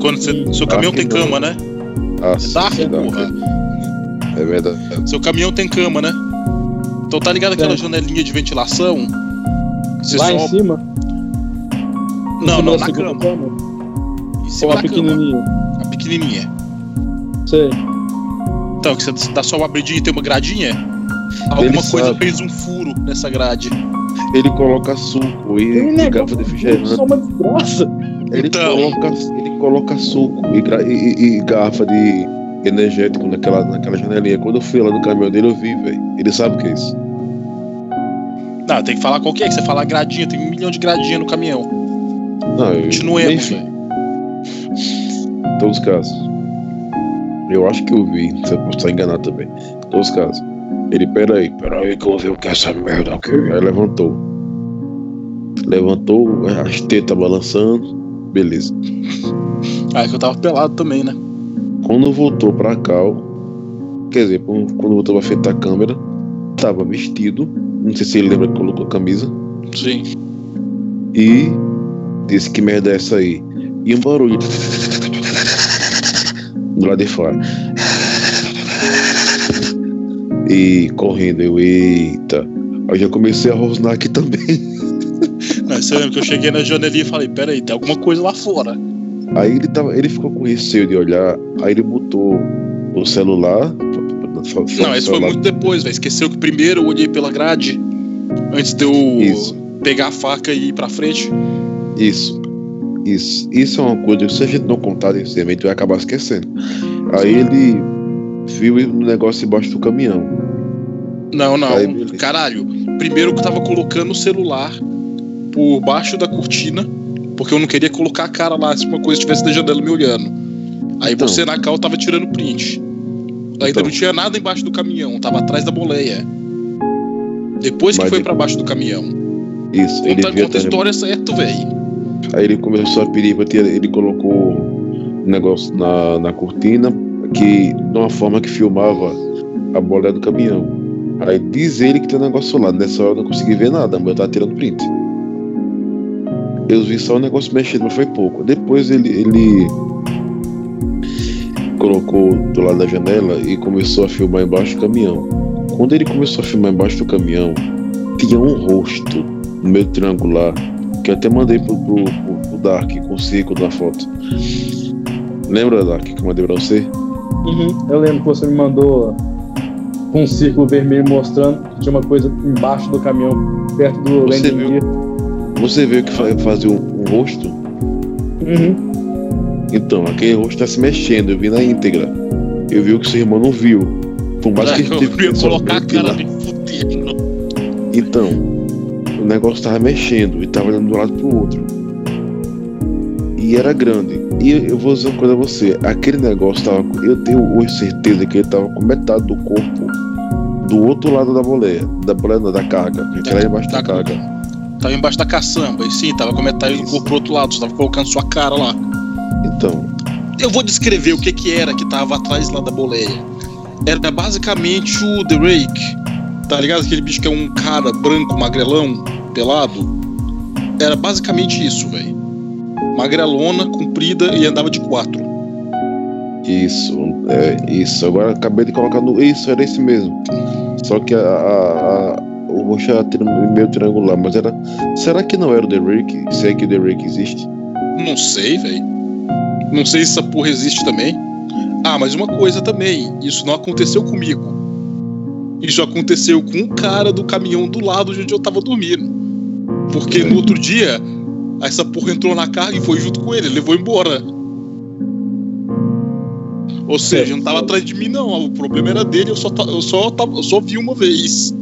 Quando você, seu caminhão tem cama, né? Ah, é Dark, porra. É verdade. Seu caminhão tem cama, né? Então tá ligado aquela é. janelinha de ventilação? Lá em cima? Não, não, na cama. cama. Em cima Ou a pequenininha? Cama. A pequenininha. Sei. Então, que você dá só uma abridinha e tem uma gradinha? Alguma ele coisa sabe. fez um furo nessa grade. Ele coloca suco e, garrafa de refrigerante. Isso é uma desgraça. Ele, então... coloca, ele coloca suco e, e, e, garrafa de energético naquela, naquela janelinha. Quando eu fui lá no caminhão dele, eu vi, velho. Ele sabe o que é isso. Não, tem que falar qual que é, que você falar gradinha, tem um milhão de gradinha no caminhão. Não, eu, Continuemos, velho. Em todos os casos. Eu acho que eu vi, você pode estar enganado também. Em todos os casos. Ele, peraí, peraí que eu vou ver o que é essa merda aqui. Aí levantou. Levantou, as tetas balançando. Beleza. Ah, é que eu tava pelado também, né? Quando voltou pra cal, quer dizer, quando voltou pra frente da câmera, tava vestido. Não sei se ele lembra que colocou a camisa. Sim. E disse que merda é essa aí. E um barulho do lado de fora e correndo. Eu, eita. Aí já comecei a rosnar aqui também. Mas você lembra que eu cheguei na janelinha e falei, peraí, tem alguma coisa lá fora. Aí ele, tava, ele ficou com receio de olhar, aí ele botou o celular. Não, isso foi muito depois, velho. Esqueceu que primeiro eu olhei pela grade antes de eu isso. pegar a faca e ir pra frente. Isso. Isso. Isso é uma coisa que se a gente não contar desse evento, vai acabar esquecendo. Aí ele viu o negócio embaixo do caminhão. Não, não. Aí, Caralho. Primeiro que eu tava colocando o celular por baixo da cortina, porque eu não queria colocar a cara lá se uma coisa estivesse na janela me olhando. Aí então. você na cal tava tirando print. Ainda então. não tinha nada embaixo do caminhão, tava atrás da boleia. Depois que Mas foi para baixo do caminhão. Isso, conta, ele conta a história certo, velho. Aí ele começou a pedir, ele colocou o negócio na, na cortina, que de uma forma que filmava a bola do caminhão. Aí diz ele que tem um negócio lá. Nessa hora eu não consegui ver nada, mas eu tava tirando print. Eu vi só o negócio mexendo, mas foi pouco. Depois ele, ele colocou do lado da janela e começou a filmar embaixo do caminhão. Quando ele começou a filmar embaixo do caminhão, tinha um rosto no meio triangular que eu até mandei pro, pro, pro, pro Dark com o círculo na foto. Lembra, Dark, que eu mandei pra você? Uhum. Eu lembro que você me mandou com um círculo vermelho mostrando que tinha uma coisa embaixo do caminhão, perto do você viu, Você viu que fazia um, um rosto? Uhum. Então, aquele rosto está se mexendo, eu vi na íntegra. Eu vi o que seu irmão não viu. Por mais que [laughs] teve que colocar a cara Então, o negócio estava mexendo e estava olhando de um lado para o outro. E era grande. E eu vou dizer uma coisa a você: aquele negócio tava. Eu tenho hoje certeza que ele tava com metade do corpo do outro lado da boleia. Da boleia, não, da carga. Que era embaixo da, da carga. Tava embaixo da caçamba, e sim, tava com metade Isso. do corpo pro outro lado. Você tava colocando sua cara lá. Então. Eu vou descrever o que que era que tava atrás lá da boleia. Era basicamente o The Rake. Tá ligado? Aquele bicho que é um cara branco, magrelão, pelado. Era basicamente isso, velho magrelona, comprida e andava de quatro. Isso, é isso. Agora acabei de colocar no. Isso, era esse mesmo. Só que a, a, a o roxo era meio triangular, mas era. Será que não era o The Rick? Se é que o The Rick existe? Não sei, velho. Não sei se essa porra existe também. Ah, mas uma coisa também, isso não aconteceu comigo. Isso aconteceu com um cara do caminhão do lado de onde eu tava dormindo. Porque no outro dia essa porra entrou na carga e foi junto com ele, levou embora. Ou seja, não tava atrás de mim, não. O problema era dele, eu só, eu só, eu só vi uma vez.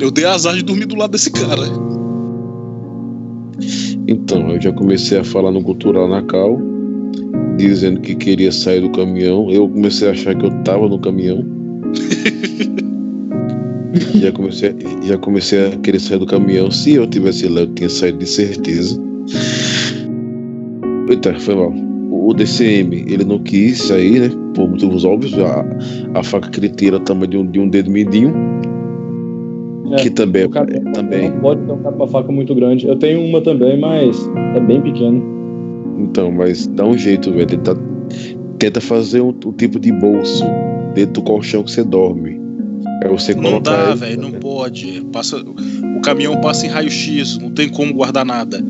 Eu dei azar de dormir do lado desse cara. Então, eu já comecei a falar no Cultural na Cal, dizendo que queria sair do caminhão. Eu comecei a achar que eu tava no caminhão. [laughs] já comecei, já comecei a querer sair do caminhão. Se eu tivesse lá, eu tinha saído de certeza. Eita, foi mal. O DCM, ele não quis sair, né? Por motivos óbvios. A, a faca que ele tira é tamanho de um, de um dedo mindinho. É, que também, o cara, é, também. Pode ter um cara com uma faca muito grande. Eu tenho uma também, mas é bem pequeno. Então, mas dá um jeito, velho. Tenta, tenta fazer um, um tipo de bolso dentro do colchão que você dorme É você não dá, velho, não pode. Passa, o caminhão passa em raio-x, não tem como guardar nada.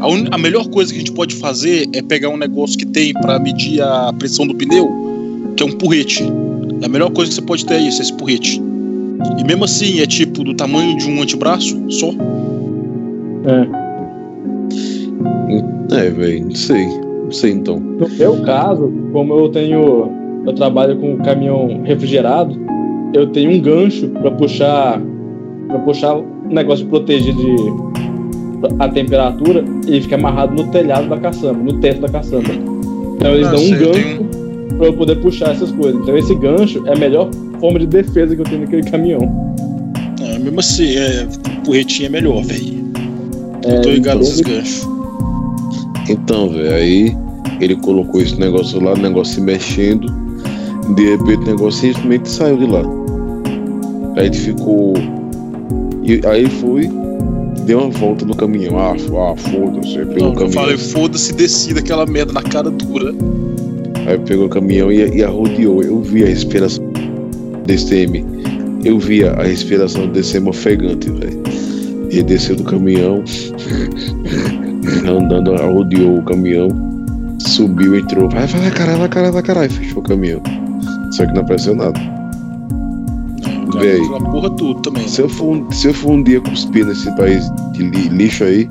A, un, a, melhor coisa que a gente pode fazer é pegar um negócio que tem para medir a pressão do pneu, que é um porrete. A melhor coisa que você pode ter é isso, esse porrete. E mesmo assim, é tipo do tamanho de um antebraço só. É. É, velho, não sei. Não sei então. No meu caso, como eu tenho. Eu trabalho com caminhão refrigerado, eu tenho um gancho para puxar. para puxar um negócio de proteger de a temperatura e fica amarrado no telhado da caçamba, no teto da caçamba. Então eles ah, dão um gancho tenho... para eu poder puxar essas coisas. Então esse gancho é a melhor forma de defesa que eu tenho naquele caminhão. É, mesmo assim, é, porretinho é melhor, velho. É, eu tô ligado nesses ganchos. Então, velho, aí ele colocou esse negócio lá, o negócio se mexendo. De repente o negócio simplesmente saiu de lá. Aí ele ficou. E aí foi, deu uma volta no caminhão. Ah, ah foda-se. Pegou o caminhão. Eu falei, foda-se, desci daquela merda na cara dura. Aí pegou o caminhão e, e arrodeou. Eu vi a respiração desse TM. Eu vi a respiração desse ofegante, velho. Ele desceu do caminhão. [laughs] andando, rodeou o caminhão, subiu, entrou, vai, vai, caralho, vai, caralho, vai, caralho, fechou o caminhão. Só que não apareceu nada. Véi, porra tudo também. Se, né? eu for, se eu for um dia cuspir nesse país de lixo aí,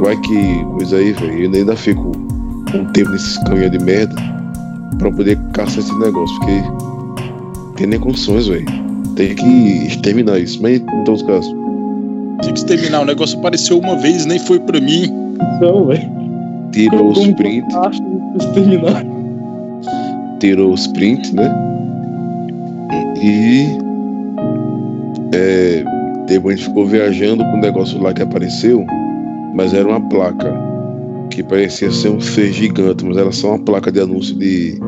vai que coisa aí, velho. Eu ainda fico um tempo nesses caminhões de merda pra poder caçar esse negócio, porque tem nem condições, velho. Tem que exterminar isso, mas em todos os casos. Tinha que exterminar. O negócio apareceu uma vez nem foi pra mim. Não, velho. Tirou os prints. Exterminar. Tirou os prints, né? E. É, depois a gente ficou viajando com o negócio lá que apareceu, mas era uma placa que parecia ser um ser gigante, mas era só uma placa de anúncio de,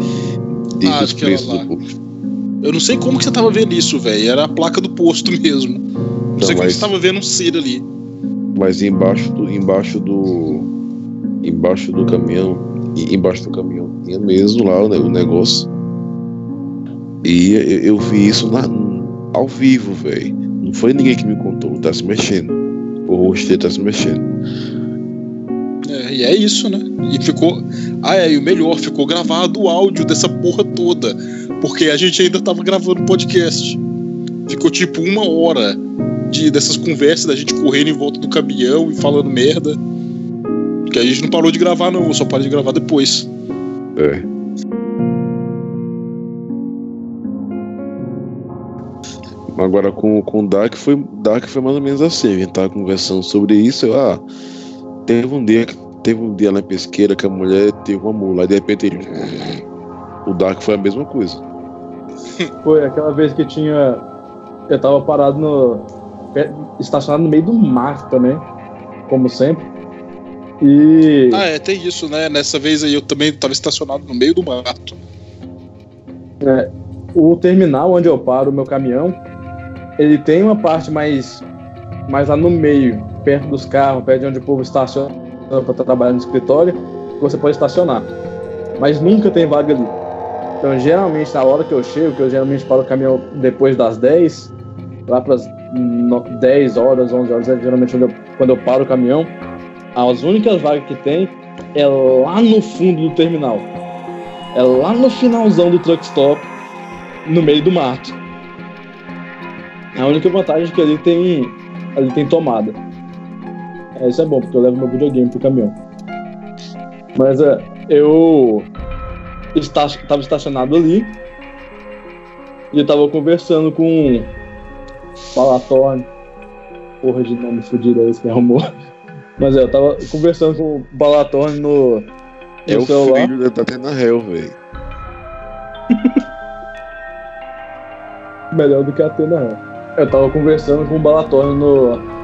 de ah, dos preços do posto. Eu não sei como que você tava vendo isso, velho. Era a placa do posto [laughs] mesmo. Não, sei mas... que você tava vendo um ser ali. Mas embaixo do, embaixo do, embaixo do caminhão, embaixo do caminhão tinha mesmo lá o, o negócio. E eu, eu, vi isso na, ao vivo, velho. Não foi ninguém que me contou, tá se mexendo. O rosto tá se mexendo. É, e é isso, né? E ficou. Ah, é, e o melhor, ficou gravado o áudio dessa porra toda. Porque a gente ainda tava gravando podcast. Ficou tipo uma hora de, dessas conversas da gente correndo em volta do caminhão e falando merda. Que a gente não parou de gravar, não, só parou de gravar depois. É. Agora com, com o Dark foi, Dark foi mais ou menos assim. A gente tava conversando sobre isso. Eu, ah, teve um dia teve um dia na pesqueira que a mulher teve uma mula, de repente ele. O Dark foi a mesma coisa. [laughs] Foi aquela vez que tinha. Eu tava parado no. estacionado no meio do mar também, como sempre. E. Ah, é, tem isso, né? Nessa vez aí eu também tava estacionado no meio do mato. É, o terminal onde eu paro o meu caminhão, ele tem uma parte mais, mais lá no meio, perto dos carros, perto de onde o povo estaciona para trabalhar no escritório, que você pode estacionar. Mas nunca tem vaga ali. Então, geralmente, na hora que eu chego, que eu geralmente paro o caminhão depois das 10, lá para as 10 horas, 11 horas, é geralmente quando eu, quando eu paro o caminhão, as únicas vagas que tem é lá no fundo do terminal. É lá no finalzão do truck stop, no meio do mato. A única vantagem é que ali tem, ali tem tomada. É, isso é bom, porque eu levo meu videogame pro caminhão. Mas é, eu estava estacionado ali e eu tava conversando com Palatorne. Porra de nome fudido esse que arrumou. Mas é, eu tava conversando com o Balatorne no, no é celular. O filho da Tena Hell, velho. Melhor do que a Atena Hell. Eu tava conversando com o Balatorne no...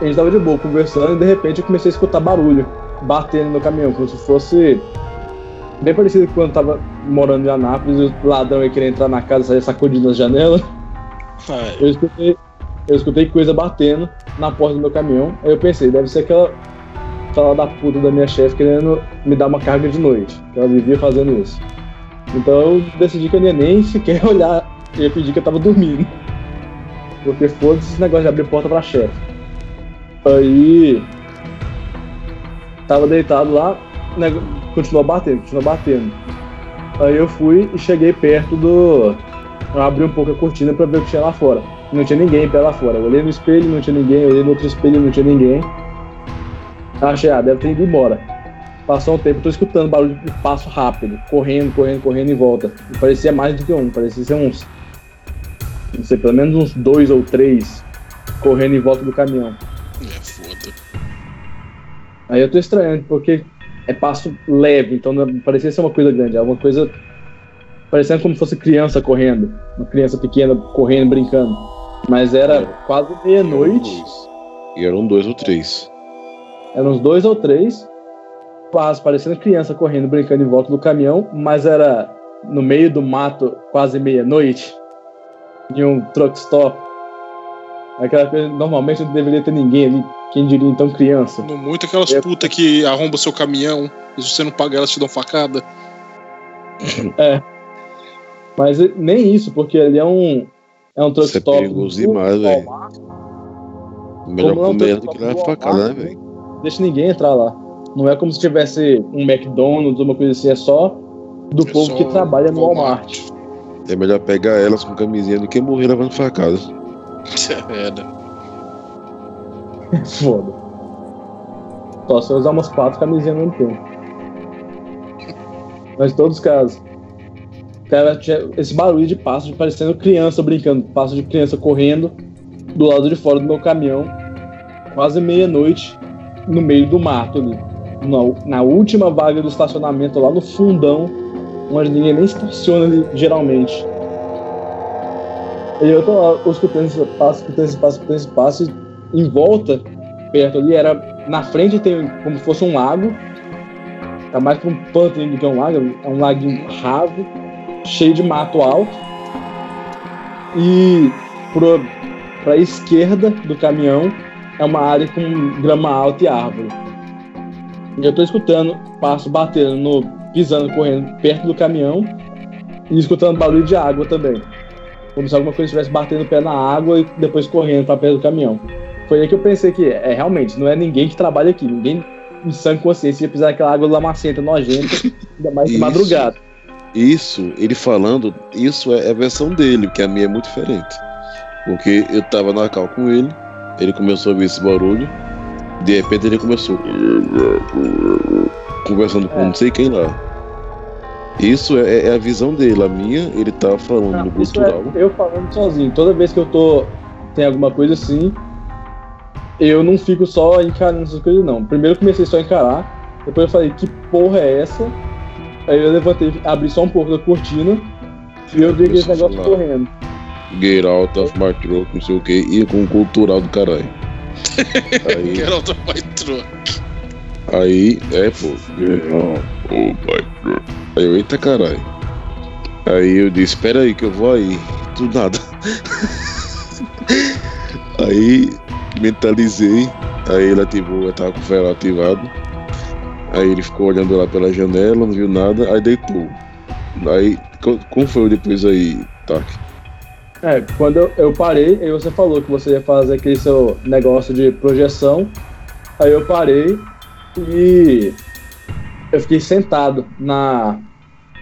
A gente tava de boa conversando e de repente eu comecei a escutar barulho batendo no caminhão, como se fosse bem parecido com quando eu tava morando em Anápolis e o ladrão ia querer entrar na casa e sair sacudindo as janelas. Eu escutei, eu escutei coisa batendo na porta do meu caminhão. Aí eu pensei, deve ser aquela fala da puta da minha chefe querendo me dar uma carga de noite. Ela vivia fazendo isso. Então eu decidi que eu nem sequer [laughs] olhar ia pedir que eu tava dormindo. Porque foda-se esse negócio de abrir porta pra chefe. Aí. Tava deitado lá, né, continuou batendo, continuou batendo. Aí eu fui e cheguei perto do. Eu abri um pouco a cortina pra ver o que tinha lá fora. Não tinha ninguém pé lá fora. Eu olhei no espelho, não tinha ninguém. Eu olhei no outro espelho, não tinha ninguém. Achei, ah, deve ter ido embora. Passou um tempo, tô escutando barulho de passo rápido, correndo, correndo, correndo em volta. E parecia mais do que um, parecia ser uns. Não sei, pelo menos uns dois ou três correndo em volta do caminhão. É foda. Aí eu tô estranhando, porque é passo leve, então não parecia ser uma coisa grande, é uma coisa parecendo como se fosse criança correndo, uma criança pequena correndo, brincando. Mas era é. quase meia-noite. E eram dois ou três. Eram uns dois ou três quase parecendo criança correndo, brincando em volta do caminhão, mas era no meio do mato, quase meia-noite, de um truck stop. Aquela coisa, normalmente não deveria ter ninguém ali, quem diria então criança. No muito aquelas é. putas que arrombam seu caminhão, e se você não paga elas te dão facada. [laughs] É. Mas nem isso, porque ali é um, é um truck é stop. É perigoso demais, velho. Melhor comer do que levar facada, né, velho? Deixa ninguém entrar lá. Não é como se tivesse um McDonald's ou uma coisa assim, é só do é povo só que trabalha no Walmart. Walmart. É melhor pegar elas com camisinha do que morrer levando facada. É, né? [laughs] Foda. Só se eu usar umas quatro camisinhas no mesmo tempo. [laughs] Mas em todos os casos. Cara, tinha esse barulho de passo parecendo criança brincando, passo de criança correndo do lado de fora do meu caminhão, quase meia-noite, no meio do mato ali na, na última vaga do estacionamento, lá no fundão, onde ninguém nem estaciona ali, geralmente. E eu tô escutando esse passo, escutando esse passo, escutando esse passo, e em volta, perto ali, era. Na frente tem como se fosse um lago. Tá mais pra um pântano do que um lago, é um laguinho raso, cheio de mato alto. E pro, pra esquerda do caminhão é uma área com grama alta e árvore. Eu tô escutando passo batendo no. pisando, correndo perto do caminhão e escutando barulho de água também. Como se alguma coisa estivesse batendo o pé na água e depois correndo para perto do caminhão. Foi aí que eu pensei que é realmente, não é ninguém que trabalha aqui, ninguém em sã consciência ia pisar naquela água lamacenta, nojenta, [laughs] ainda mais de madrugada. Isso, ele falando, isso é a versão dele, porque a minha é muito diferente. Porque eu tava na cal com ele, ele começou a ouvir esse barulho, de repente ele começou conversando com é. não sei quem lá. Isso é, é, a visão dele, a minha, ele tá falando não, no cultural. É eu falando sozinho. Toda vez que eu tô. Tem alguma coisa assim, eu não fico só encarando essas coisas, não. Primeiro eu comecei só a encarar, depois eu falei, que porra é essa? Aí eu levantei, abri só um pouco da cortina e eu vi aquele negócio correndo. Get out of my throat, não sei o que, e com o cultural do caralho. [laughs] Aí, Geralt of my truck. Aí, é, pô. Geralt of my truck. Aí eu, eita caralho. Aí eu disse, espera aí que eu vou aí. Do nada. [laughs] aí mentalizei. Aí ele ativou, eu tava com o ferro ativado. Aí ele ficou olhando lá pela janela, não viu nada, aí deitou. Aí, como foi depois aí, Tac? É, quando eu, eu parei, aí você falou que você ia fazer aquele seu negócio de projeção. Aí eu parei e eu fiquei sentado na,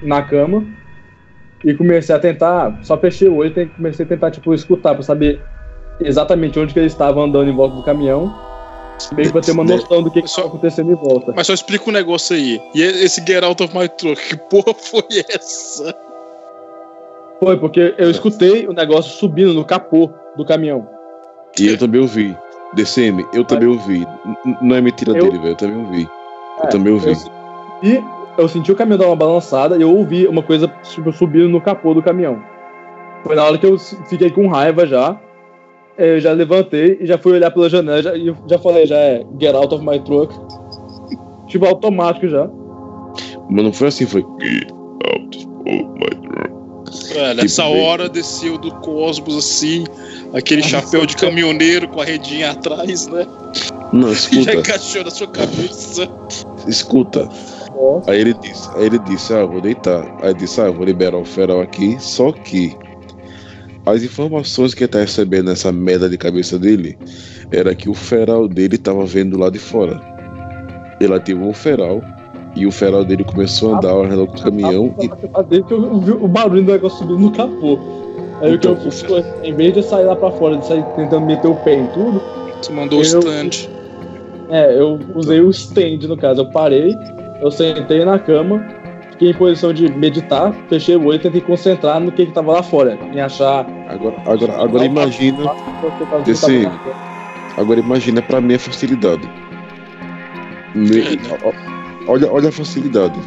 na cama e comecei a tentar, só fechei o olho e comecei a tentar, tipo, escutar pra saber exatamente onde que ele estava andando em volta do caminhão. Meio que pra ter uma noção do que, estava acontecendo em volta. Mas só explica um negócio aí. E esse Get Out of My Truck, que porra foi essa? Foi, porque eu escutei o negócio subindo no capô do caminhão. E eu também ouvi. DCM, eu também ouvi. Não é mentira eu... dele, velho. Eu também ouvi. Eu é, também ouvi. E eu senti o caminhão dar uma balançada e eu ouvi uma coisa tipo, subindo no capô do caminhão. Foi na hora que eu fiquei com raiva já. Eu já levantei e já fui olhar pela janela já, e já falei, já é get out of my truck. [laughs] tipo, automático já. Mas não foi assim, foi get out of my truck. É, nessa tipo, hora desceu do cosmos assim, aquele [laughs] chapéu de caminhoneiro com a redinha atrás, né? Não, escuta. [laughs] E já encaixou na sua cabeça. Escuta. Aí ele disse, aí ele disse, ah, vou deitar. Aí disse, ah, vou liberar o feral aqui, só que As informações que ele tá recebendo nessa merda de cabeça dele era que o feral dele tava vendo lá de fora. Ele ativou o feral e o feral dele começou a andar ao redor do caminhão. E... que eu vi o barulho do negócio subindo no capô. Aí então, o que eu fiz foi, em vez de sair lá pra fora, de sair tentando meter o pé em tudo. Você mandou o stand. É, eu usei o stand no caso. Eu parei, eu sentei na cama, fiquei em posição de meditar, fechei o olho e tentei concentrar no que, que tava lá fora. Em achar. Agora, agora, agora imagina. Desse, agora imagina pra mim a facilidade. Olha, olha a facilidade.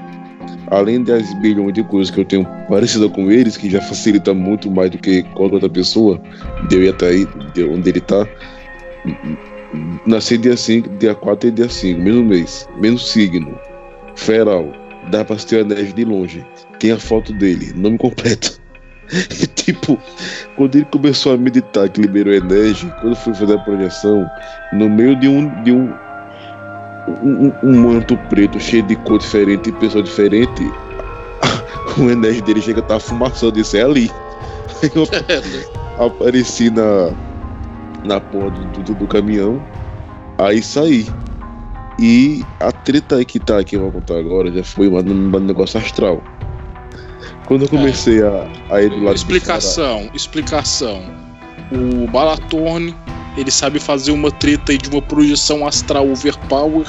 Além das bilhões de coisas que eu tenho parecida com eles, que já facilita muito mais do que qualquer outra pessoa, de eu ir até aí, de onde ele tá. Nasci dia 5, dia 4 e dia 5, mesmo mês, mesmo signo. Feral, dá pra assistir a neve de longe. Tem a foto dele, nome completo. [laughs] E, tipo, quando ele começou a meditar, que liberou energia, quando fui fazer a projeção, no meio de um, de um um, um, manto preto cheio de cor diferente e pessoa diferente, [laughs] o Enes dele chega a estar tá fumaçando isso é ali. [laughs] Eu apareci na, na porra do, do, do, caminhão, aí saí. E a treta aí que tá aqui, eu vou contar agora, já foi um, um negócio astral. Quando eu comecei é. a, a ir do lado Explicação, fora... explicação. O Balatorne ele sabe fazer uma treta aí de uma projeção astral overpower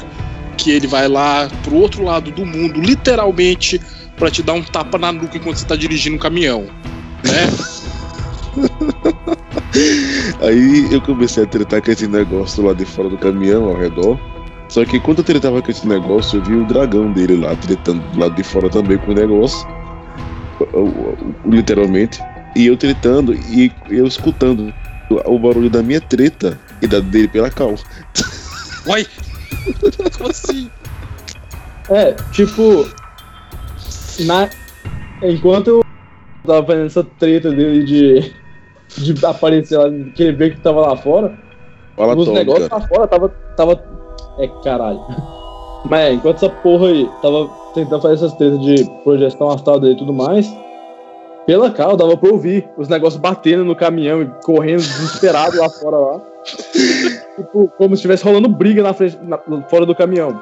que ele vai lá pro outro lado do mundo, literalmente, para te dar um tapa na nuca enquanto você tá dirigindo um caminhão, né? [laughs] Aí eu comecei a tretar com esse negócio lá de fora do caminhão, ao redor. Só que quando eu tretava com esse negócio, eu vi o dragão dele lá, tretando do lado de fora também com o negócio. Literalmente. E eu tretando e eu escutando o barulho da minha treta e da dele pela cal. [laughs] Uai! Como assim? É, tipo. Na... Enquanto eu tava fazendo essa treta dele de, de aparecer lá, querer ver que tava lá fora, Fala os negócios lá fora tava. tava. É caralho. Mas é, enquanto essa porra aí tava tentando fazer essas tretas de projeção astral dele e tudo mais, pela cal, dava pra ouvir os negócios batendo no caminhão e correndo desesperado lá fora lá. [laughs] tipo, como se estivesse rolando briga na frente, na, fora do caminhão.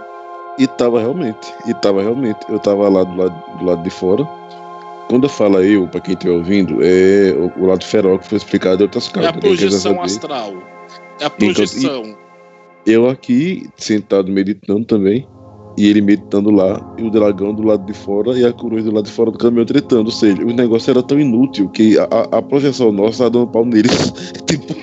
E tava realmente, e tava realmente. Eu tava lá do lado, do lado de fora. Quando eu falo eu, pra quem estiver ouvindo, é o, o, lado feral que foi explicado em outras cartas. É a projeção astral. É a projeção. Eu aqui, sentado meditando também, e ele meditando lá, e o dragão do lado de fora e a coruja do lado de fora do caminhão tretando. Ou seja, o negócio era tão inútil que a, a, a projeção nossa tá dando pau neles. [laughs] tipo.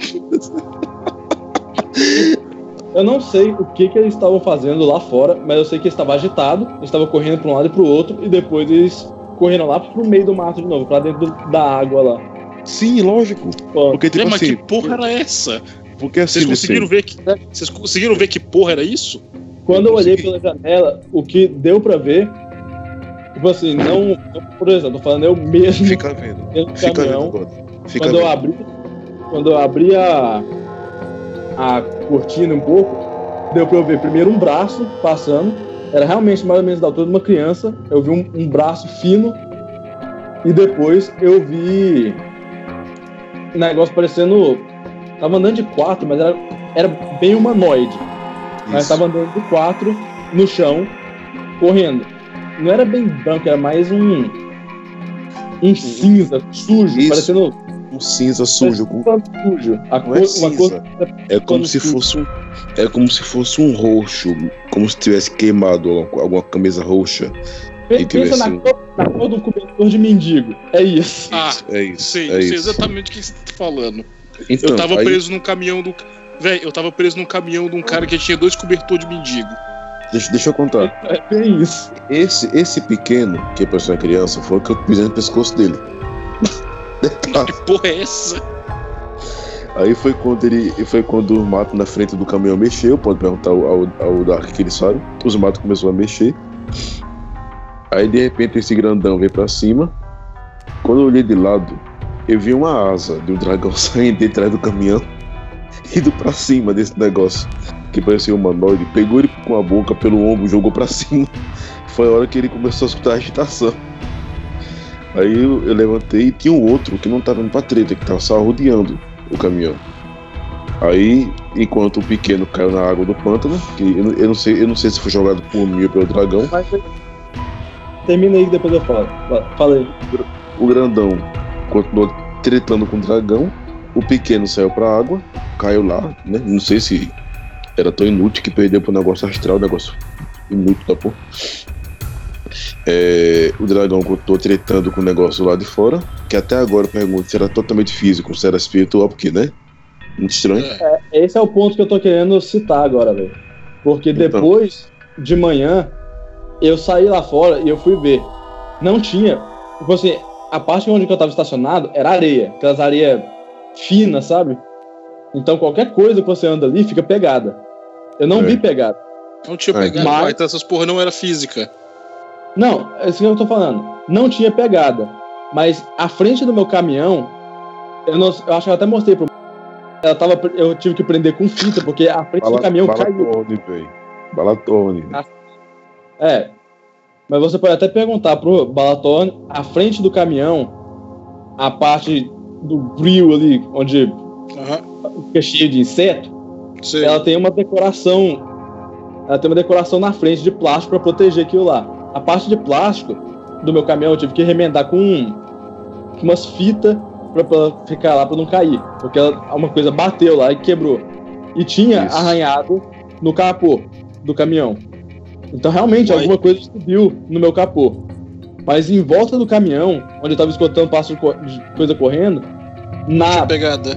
Eu não sei o que, que eles estavam fazendo lá fora, mas eu sei que estava agitado, estava correndo para um lado e para o outro, e depois eles correram lá pro meio do mato de novo, para dentro da água lá. Sim, lógico. Porque, tipo, mas assim, que porra era essa? Porque assim, vocês conseguiram ver que vocês conseguiram ver que porra era isso? Quando eu olhei pela janela, o que deu pra ver, tipo assim, não, por exemplo, tô falando eu mesmo. Fica vendo. Fica caminhão, vendo Fica quando vendo. eu abri, quando eu abri a, a cortina um pouco, deu pra eu ver primeiro um braço passando, era realmente mais ou menos da altura de uma criança. Eu vi um, um braço fino e depois eu vi um negócio parecendo. Tava andando de quatro, mas era, era bem humanoide. Mas tava andando de quatro no chão, correndo. Não era bem branco, era mais um. Um cinza sujo, Isso. parecendo. Um cinza sujo. Com... sujo. A cor, é uma cor. É como se sujo. fosse um. É como se fosse um roxo, como se tivesse queimado alguma camisa roxa. Pensa na, cor, na cor do cobertor de mendigo. É isso. Ah, é isso. Sei, é sei isso. exatamente o que você tá falando. Então, eu tava aí... preso num caminhão do Véi, eu tava preso num caminhão de um cara que tinha dois cobertores de mendigo. Deixa, deixa eu contar. É, é isso. Esse, esse pequeno, que parecia uma criança, foi o que eu pisei no pescoço dele. [laughs] [laughs] que porra é essa? Aí foi quando ele foi quando o mato na frente do caminhão mexeu, pode perguntar ao, ao, ao Dark que ele sabe. Os matos começou a mexer. Aí de repente esse grandão veio pra cima. Quando eu olhei de lado, eu vi uma asa de um dragão [laughs] saindo de trás do caminhão indo pra cima desse negócio que parecia um humanoide, pegou ele com a boca pelo ombro, jogou pra [laughs] cima. Foi a hora que ele começou a escutar a agitação. Aí eu, eu, levantei e tinha um outro que não tava indo pra treta, que tava só rodeando o caminhão. Aí, enquanto o pequeno caiu na água do pântano, que eu, eu não sei, eu não sei se foi jogado por mim ou pelo dragão. Termina aí que depois eu falo. Fala aí. O grandão continuou tretando com o dragão. O pequeno saiu pra água, caiu lá, né? Não sei se era tão inútil que perdeu pro negócio astral, negócio inútil da porra. É, o dragão continuou tretando com o negócio lá de fora, que até agora eu pergunto se era totalmente físico, se era espiritual, porque, né? Muito estranho. É, esse é o ponto que eu tô querendo citar agora, velho. Porque então. depois então. de manhã, eu saí lá fora e eu fui ver. Não tinha. Tipo assim, a parte onde eu tava estacionado era areia, aquelas areias finas, sabe? Então qualquer coisa que você anda ali fica pegada. Eu não é. vi pegada. Não tinha é. pegada, mas... então essas porra não era física. Não, é isso que eu tô falando. Não tinha pegada. Mas a frente do meu caminhão, eu, não, eu acho que eu até mostrei pro. Ela tava, eu tive que prender com fita, porque a frente Bala, do caminhão balatone, caiu. Balatone. A, é. Mas você pode até perguntar pro Balatone, a frente do caminhão, a parte do grill ali, onde uhum. fica cheio de inseto, Sim. ela tem uma decoração. Ela tem uma decoração na frente de plástico para proteger aquilo lá. A parte de plástico do meu caminhão eu tive que remendar com umas fitas para ficar lá para não cair, porque ela, uma coisa bateu lá e quebrou. E tinha Isso. arranhado no capô do caminhão. Então realmente alguma coisa subiu no meu capô. Mas em volta do caminhão, onde eu tava escutando passo de coisa correndo, na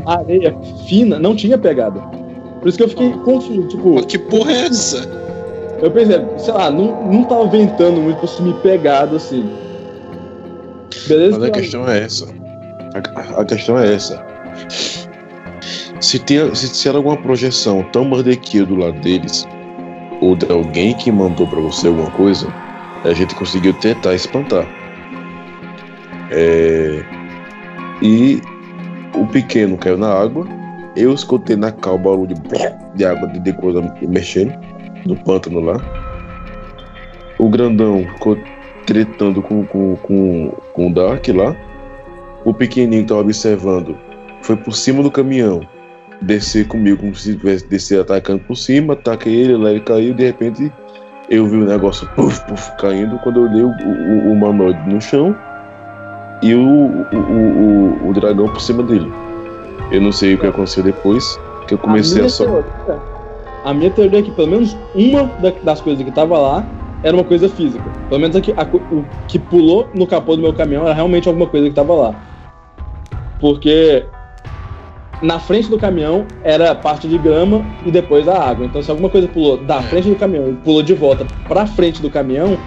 areia fina não tinha pegada. Por isso que eu fiquei confuso, tipo. Mas que porra é essa? Eu pensei, sei lá, não, não tava ventando muito pra me pegado assim. Beleza? Mas a questão é essa. A, a, questão é essa. Se, tem, se, se era alguma projeção tão barbecue do lado deles, ou de alguém que mandou para você alguma coisa, a gente conseguiu tentar espantar. É... E o pequeno caiu na água, eu escutei na cal o barulho de, de água de coisa mexendo no pântano lá. O grandão ficou tretando com, com, com, com o Dark lá. O pequenininho que tava observando foi por cima do caminhão descer comigo como se tivesse descer atacando por cima, ataquei ele, lá ele caiu, de repente eu vi o negócio puf, puf, caindo, quando eu olhei o, o, o no chão e o, o, o, o, dragão por cima dele. Eu não sei o que aconteceu depois, que eu comecei a, a só a minha teoria é que pelo menos uma das coisas que tava lá era uma coisa física. Pelo menos a que, a, o que pulou no capô do meu caminhão era realmente alguma coisa que tava lá. Porque na frente do caminhão era parte de grama e depois a água. Então se alguma coisa pulou da frente do caminhão e pulou de volta pra frente do caminhão,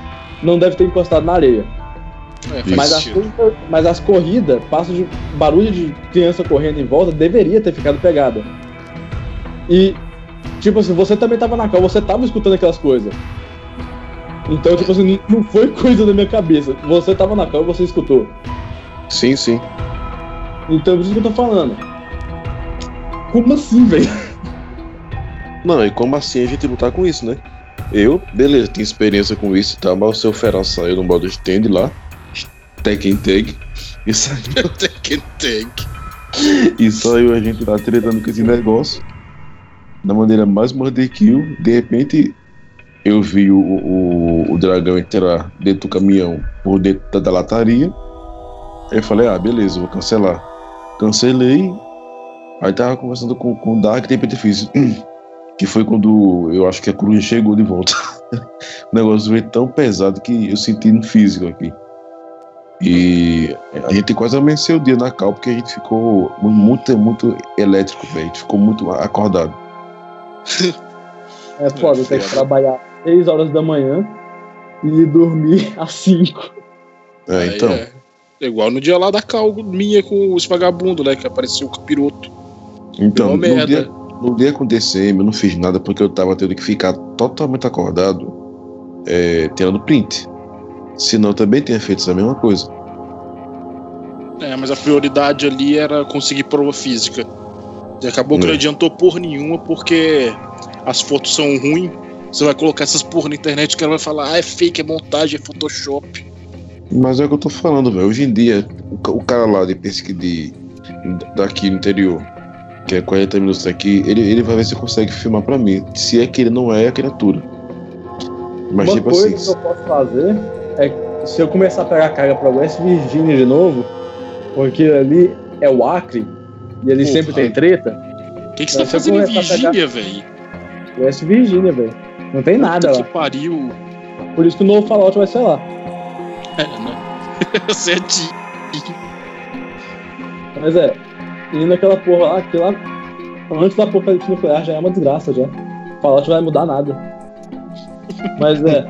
não deve ter encostado na areia. É, mas, as, mas, as, corridas, passo de barulho de criança correndo em volta, deveria ter ficado pegada. E Tipo assim, você também tava na cal, você tava escutando aquelas coisas. Então, tipo assim, não foi coisa da minha cabeça. Você tava na cal e você escutou. Sim, sim. Então, por isso que eu tô falando. Como assim, velho? Não, e como assim a gente lutar com isso, né? Eu, beleza, tenho experiência com isso e tá, mas o seu feral saiu no modo stand lá. Tekken Tag. E saiu. Tekken [laughs] Tag. E saiu a gente lá tretando com esse negócio da maneira mais kill. De repente, eu vi o, o, o, dragão entrar dentro do caminhão por dentro da lataria. Aí eu falei, ah, beleza, vou cancelar. Cancelei. Aí tava conversando com, com o Dark de repente fiz. que foi quando eu acho que a cruz chegou de volta. [laughs] o negócio veio tão pesado que eu senti no físico aqui. E a gente quase amanheceu o dia na cal porque a gente ficou muito, muito elétrico, velho. A gente ficou muito acordado. [laughs] É foda, tem que trabalhar 6 horas da manhã e dormir [laughs] às 5. É, então. É. Igual no dia lá da cal minha com os vagabundos, né? Que apareceu o capiroto. Então, no dia, no dia com o DCM eu não fiz nada porque eu tava tendo que ficar totalmente acordado é, tirando print. Senão eu também tinha feito essa mesma coisa. É, mas a prioridade ali era conseguir prova física. E acabou que não é. adiantou porra nenhuma, porque as fotos são ruins. Você vai colocar essas porra na internet que ela vai falar, ah, é fake, é montagem, é Photoshop. Mas é o que eu tô falando, velho. Hoje em dia, o, cara lá de pesquisa de, daqui no interior, que é 40 minutos daqui, ele, ele vai ver se consegue filmar pra mim. Se é que ele não é a criatura. Mas Uma tipo coisa assim. que eu posso fazer é se eu começar a pegar carga pra West Virginia de novo, porque ali é o Acre, e ele sempre tem treta. O que, que você tá fazendo em Virgínia, velho? West Virginia, velho. Não tem Puta nada que lá. Que pariu. Por isso que o novo Fallout vai ser lá. É, né? [laughs] Certinho. Mas é, e naquela porra lá, que lá, antes do apocalipse nuclear já é uma desgraça já. Fallout vai mudar nada. Mas é.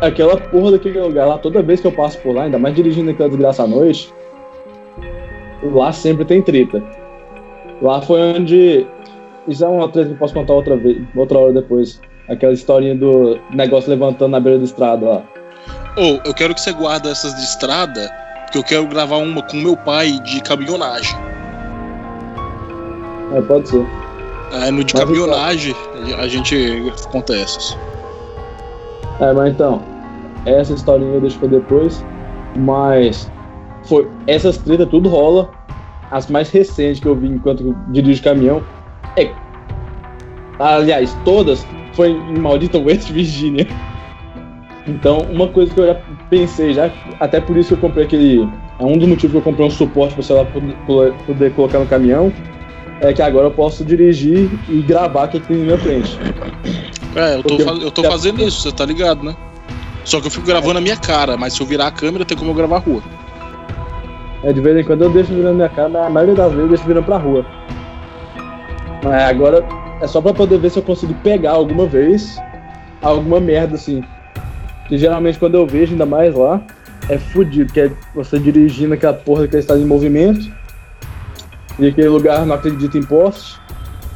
Aquela porra daquele lugar lá, toda vez que eu passo por lá, ainda mais dirigindo aquela desgraça à noite, lá sempre tem treta. Lá foi onde. Isso é uma treta que eu posso contar outra vez, outra hora depois. Aquela historinha do negócio levantando na beira da estrada lá. Ou, oh, eu quero que você guarde essas de estrada, porque eu quero gravar uma com meu pai de caminhonagem. É, pode ser. É, no de mas caminhonagem então... a gente conta essas. É, mas então, essa historinha eu deixo pra depois. Mas foi essas tretas tudo rola. As mais recentes que eu vi enquanto eu dirijo caminhão é. Aliás, todas foi em maldita West Virginia. Então, uma coisa que eu já pensei, já, até por isso que eu comprei aquele. É um dos motivos que eu comprei um suporte para o celular poder, poder colocar no caminhão. É que agora eu posso dirigir e gravar aqui na minha frente. É, eu tô, eu tô fazendo isso, você tá ligado, né? Só que eu fico gravando a minha cara, mas se eu virar a câmera, tem como eu gravar a rua. É, de vez em quando eu deixo virando minha cara, mas a maioria das vezes eu deixo virando pra rua. Mas agora é só pra poder ver se eu consigo pegar alguma vez alguma merda assim. Que geralmente quando eu vejo, ainda mais lá, é fudido, que é você dirigindo aquela porra que está em movimento. E aquele lugar não acredita em poste.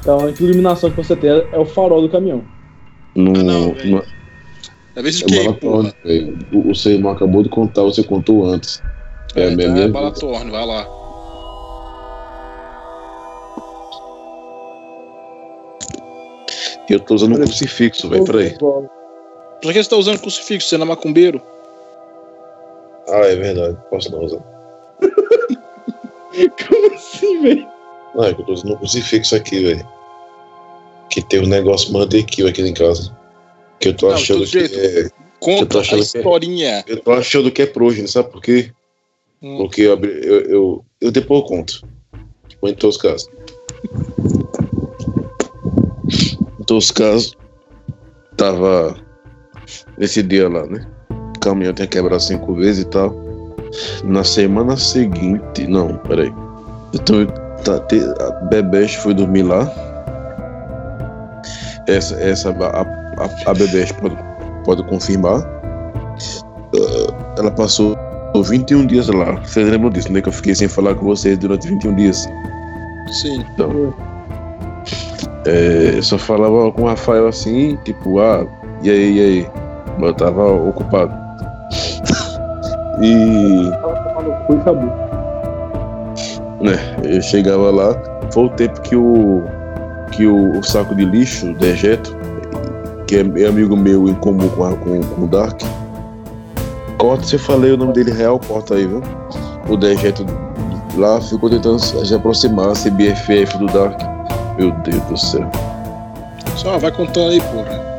Então a iluminação que você tem é o farol do caminhão. No, ah, não, no, é vez de é o, o seu irmão acabou de contar, você contou antes. É, é, então é Balatorne, vai lá. Eu tô usando um crucifixo, velho, peraí. Pra que você tá usando crucifixo? Você não é macumbeiro? Ah, é verdade. Posso não usar. [laughs] Como assim, velho? Não, é que eu tô usando um crucifixo aqui, velho. Que tem um negócio mandequil aqui em casa. Que eu tô não, achando que é. Conta a é- historinha. Que é, eu tô achando que é prógeno, sabe por quê? Hum. Porque eu, eu, eu, eu depois eu conto. Tipo, em todos os casos. em todos os casos, tava nesse dia lá, né? O caminhão tinha quebrado cinco vezes e tal. Na semana seguinte, não, peraí. Então, tá, te, a Bebeste foi dormir lá. Essa, essa a, a, a Bebeste pode, pode confirmar. Uh, ela passou 21 dias lá. Vocês lembram disso, né? Que eu fiquei sem falar com vocês durante 21 dias. Sim. Então, é, só falava com o Rafael assim, tipo, ah, e aí, e aí? Eu tava ocupado. E. Né, eu chegava lá, foi o tempo que o. que o, o saco de lixo, o dejeto, que é, é amigo meu em comum com, a, com, com o Dark. Corta, se eu falei o nome dele real, corta aí, viu? O dejeto lá ficou tentando se aproximar, ser BFF do Dark. Meu Deus do céu. Só vai contando aí, porra.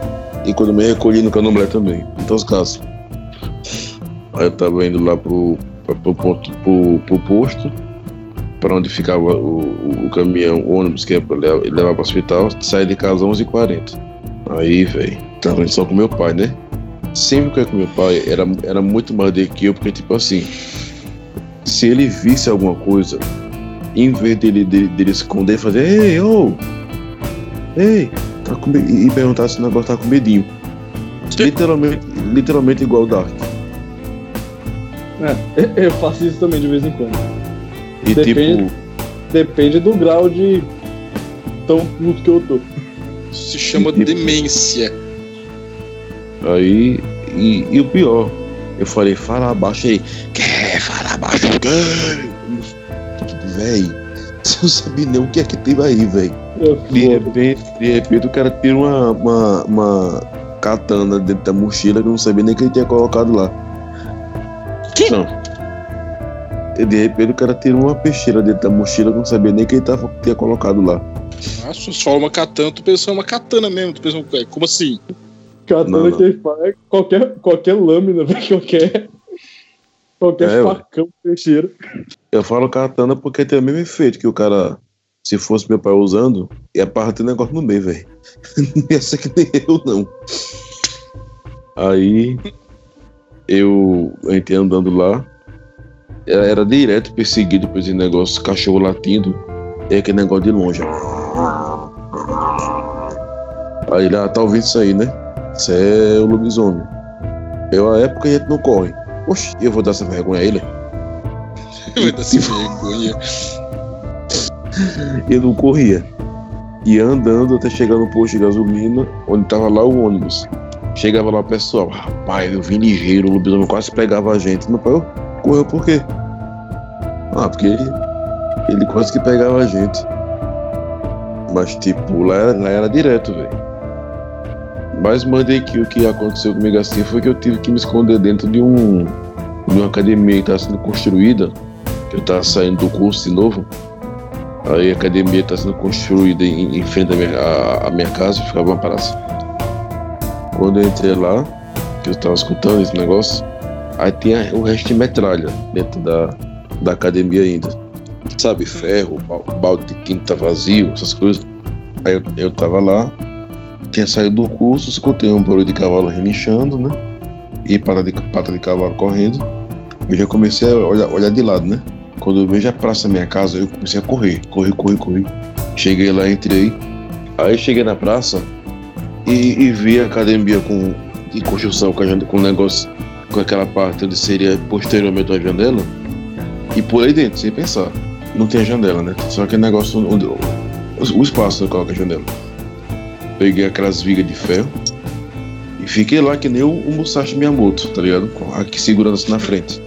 E quando me recolhi no candomblé também. Em os casos. Aí eu tava indo lá pro, pro, pro, pro, pro posto, para onde ficava o, o, o, caminhão, o ônibus que ia levar para o hospital, saí de casa às 11h40. Aí, velho, tava indo só com meu pai, né? Sempre que eu ia com meu pai, era, era muito mais do que eu, porque, tipo assim, se ele visse alguma coisa, em vez dele, dele, dele esconder, fazer, ei, ô, oh, ei, tá com, e perguntar se o negócio tá com medinho. Literalmente, literalmente igual o Dark. É, [laughs] eu faço isso também de vez em quando. E depende, tipo. Depende do grau de tão puto que eu tô. Se chama tipo, demência. Aí. E, e, o pior, eu falei, fala abaixo aí. Quer falar abaixo o quê? Véi, [laughs] você não sabe nem o que é que tem aí, velho. De repente, de repente o cara tira uma, uma, uma katana dentro da mochila que eu não sabia nem que ele tinha colocado lá. Que? Não. De repente o cara tirou uma peixeira dentro da mochila que eu não sabia nem que ele tava, tinha colocado lá. Nossa, se fala uma katana, tu pensou uma katana mesmo, tu pensou, como assim? Katana Não, não. que fala é qualquer, qualquer lâmina, [laughs] velho, qualquer. Qualquer É, facão peixeiro. Eu falo katana porque tem o mesmo efeito que o cara, se fosse meu pai usando, ia partir o negócio no meio, velho. [laughs] Não ia ser que nem eu, não. Aí eu entrei andando lá, era, era direto perseguido por esse negócio, cachorro latindo, e aquele negócio de longe. Aí ah, tá ouvindo isso aí, né? Isso é o lobisomem. Eu, a época a gente não corre. Oxe, eu vou dar essa vergonha a ele. [laughs] Vai dar sem vergonha. Eu não corria. Ia andando até chegar no posto de gasolina, onde tava lá o ônibus. Chegava lá o pessoal, rapaz, eu vim ligeiro, o lobisomem quase pegava a gente. Meu pai, "Ô, correu por quê? Ah, porque ele, ele quase que pegava a gente. Mas tipo, lá, lá era direto, velho. Mas mandei que o que aconteceu comigo assim foi que eu tive que me esconder dentro de um de uma academia que estava sendo construída. Que eu tava saindo do curso de novo. Aí a academia está sendo construída em, em frente à minha, à- minha casa, ficava uma praça. Quando eu entrei lá, que eu estava escutando esse negócio, aí tinha o resto de metralha dentro da, da academia ainda. Sabe, ferro, bal- balde de tinta vazio, essas coisas. Aí eu, eu tava lá, tinha saído do curso, escutei um barulho de cavalo relinchando, né? E pata de, pata de cavalo correndo. Eu já comecei a olhar, olhar de lado, né? Quando eu vejo a praça da minha casa, eu comecei a correr, correr, correr, correr. Cheguei lá, entrei. Aí cheguei na praça e, e vi a academia com de construção com, o negócio, com aquela parte onde seria posteriormente uma janela. E pulei dentro, sem pensar. Não tem janela, né? Só aquele negócio onde. O, o espaço onde coloca a janela. Peguei aquelas vigas de ferro e fiquei lá que nem o, o Musashi Miyamoto, tá ligado? Aqui segurando assim na frente.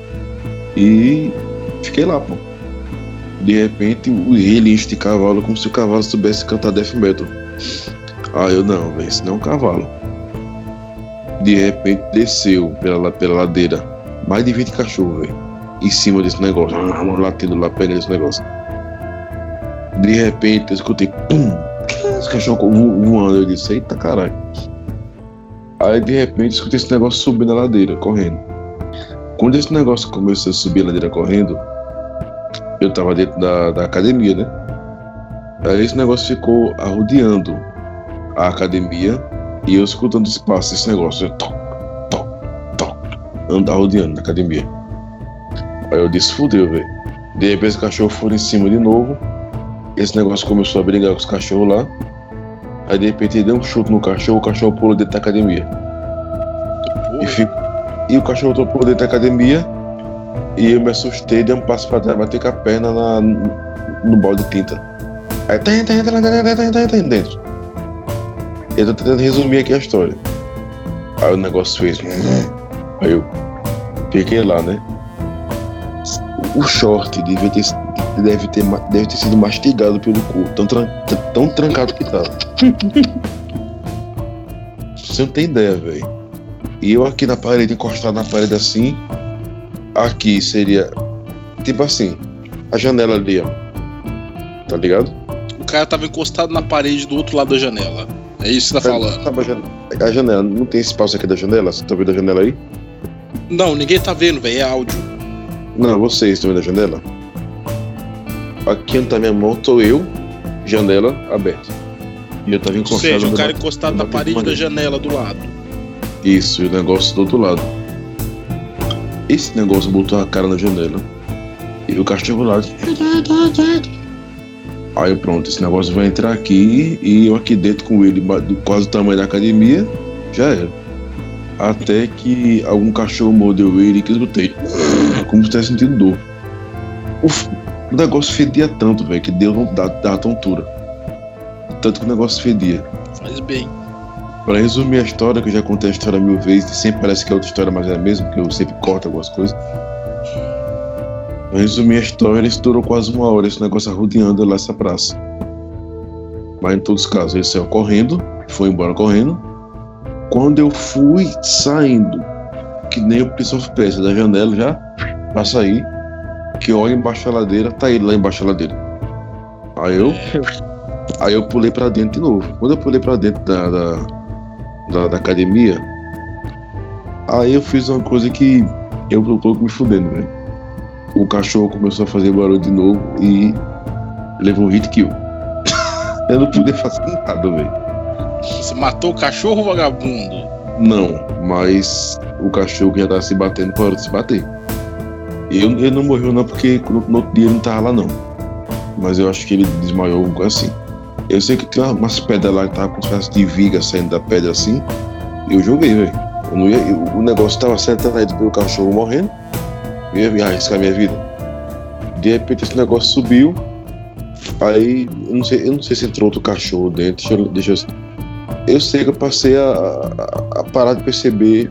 E fiquei lá, pô. De repente, o relincho de cavalo, como se o cavalo soubesse cantar death metal. Ah, eu não, velho, isso não é um cavalo. De repente, desceu pela, la- pela ladeira mais de 20 cachorros, velho. Em cima desse negócio, latindo lá, pegando esse negócio. De repente, eu escutei, pum! Os cachorros vo- voando. Eu disse, eita caralho. Aí, de repente, escutei esse negócio subindo a ladeira, correndo. Quando esse negócio começou a subir a ladeira correndo, eu tava dentro da, da academia, né? Aí esse negócio ficou arrodeando a academia e eu escutando esse passo, esse negócio, toc, toc, toc, andar rodeando na academia. Aí eu disse, fudeu, velho. De repente os cachorros foram em cima de novo, esse negócio começou a brigar com os cachorros lá. Aí de repente ele deu um chute no cachorro, o cachorro pulou dentro da academia. E, fico, e o cachorro pulou dentro da academia e eu me assustei, dei um passo pra trás, bati com a perna na, no balde de tinta. Aí tem, tem, tem, tem, tem, tem, tem, tem dentro. Eu tô tentando resumir aqui a história. Aí o negócio fez. Aí eu fiquei lá, né? O short devia ter, deve, ter, deve ter sido mastigado pelo cu, tão, tran- tão trancado que tava. [laughs] Você não tem ideia, velho. E eu aqui na parede, encostado na parede assim. Aqui seria. Tipo assim, a janela ali, ó. Tá ligado? O cara tava encostado na parede do outro lado da janela. É isso que você tá falando. A janela? A janela, não tem espaço aqui da janela? Você tá vendo a janela aí? Não, ninguém tá vendo, velho. É áudio. Não, vocês estão vendo a janela? Aqui onde tá minha mão, tô eu, janela aberta. E eu tava Ou encostado. seja, o cara encostado na na parede da maneira. janela do lado. Isso, e o negócio do outro lado. Esse negócio botou a cara na janela. E o cachorro lá. Aí pronto, esse negócio vai entrar aqui e eu aqui dentro com ele, quase o tamanho da academia, já era. Até que algum cachorro mordeu ele e que escutei. Como se tivesse sentindo dor. Uf, o negócio fedia tanto, velho, que deu da, da tontura. Tanto que o negócio fedia. Faz bem. Pra resumir a história, que eu já contei a história mil vezes, e sempre parece que é outra história, mas é a mesma, porque eu sempre corto algumas coisas. Pra resumir a história, ele durou quase uma hora, esse negócio arrodeando lá essa praça. Mas em todos os casos, ele saiu correndo, foi embora correndo. Quando eu fui saindo, que nem o Prince of Persia da janela já, pra sair, que olha embaixo da ladeira, tá ele lá embaixo da ladeira. Aí eu. Aí eu pulei pra dentro de novo. Quando eu pulei pra dentro da, da, da, da academia, aí eu fiz uma coisa que eu tô me fudendo, velho. O cachorro começou a fazer barulho de novo e levou um hit kill. [laughs] eu não pude fazer nada, velho. Você matou o cachorro vagabundo? Não, mas o cachorro que já tava se batendo parou de se bater. Ele, ele não morreu não porque no, no outro dia ele não tava lá não. Mas eu acho que ele desmaiou assim. Eu sei que tem umas pedras lá que tava com espécie de viga saindo da pedra assim. Eu joguei, velho. O negócio tava sentado aí pelo cachorro morrendo. Eu ia arriscar minha vida. De repente esse negócio subiu. Aí, eu não sei, eu não sei se entrou outro cachorro dentro. Deixa eu, deixa eu eu sei que eu passei a, a, a parar de perceber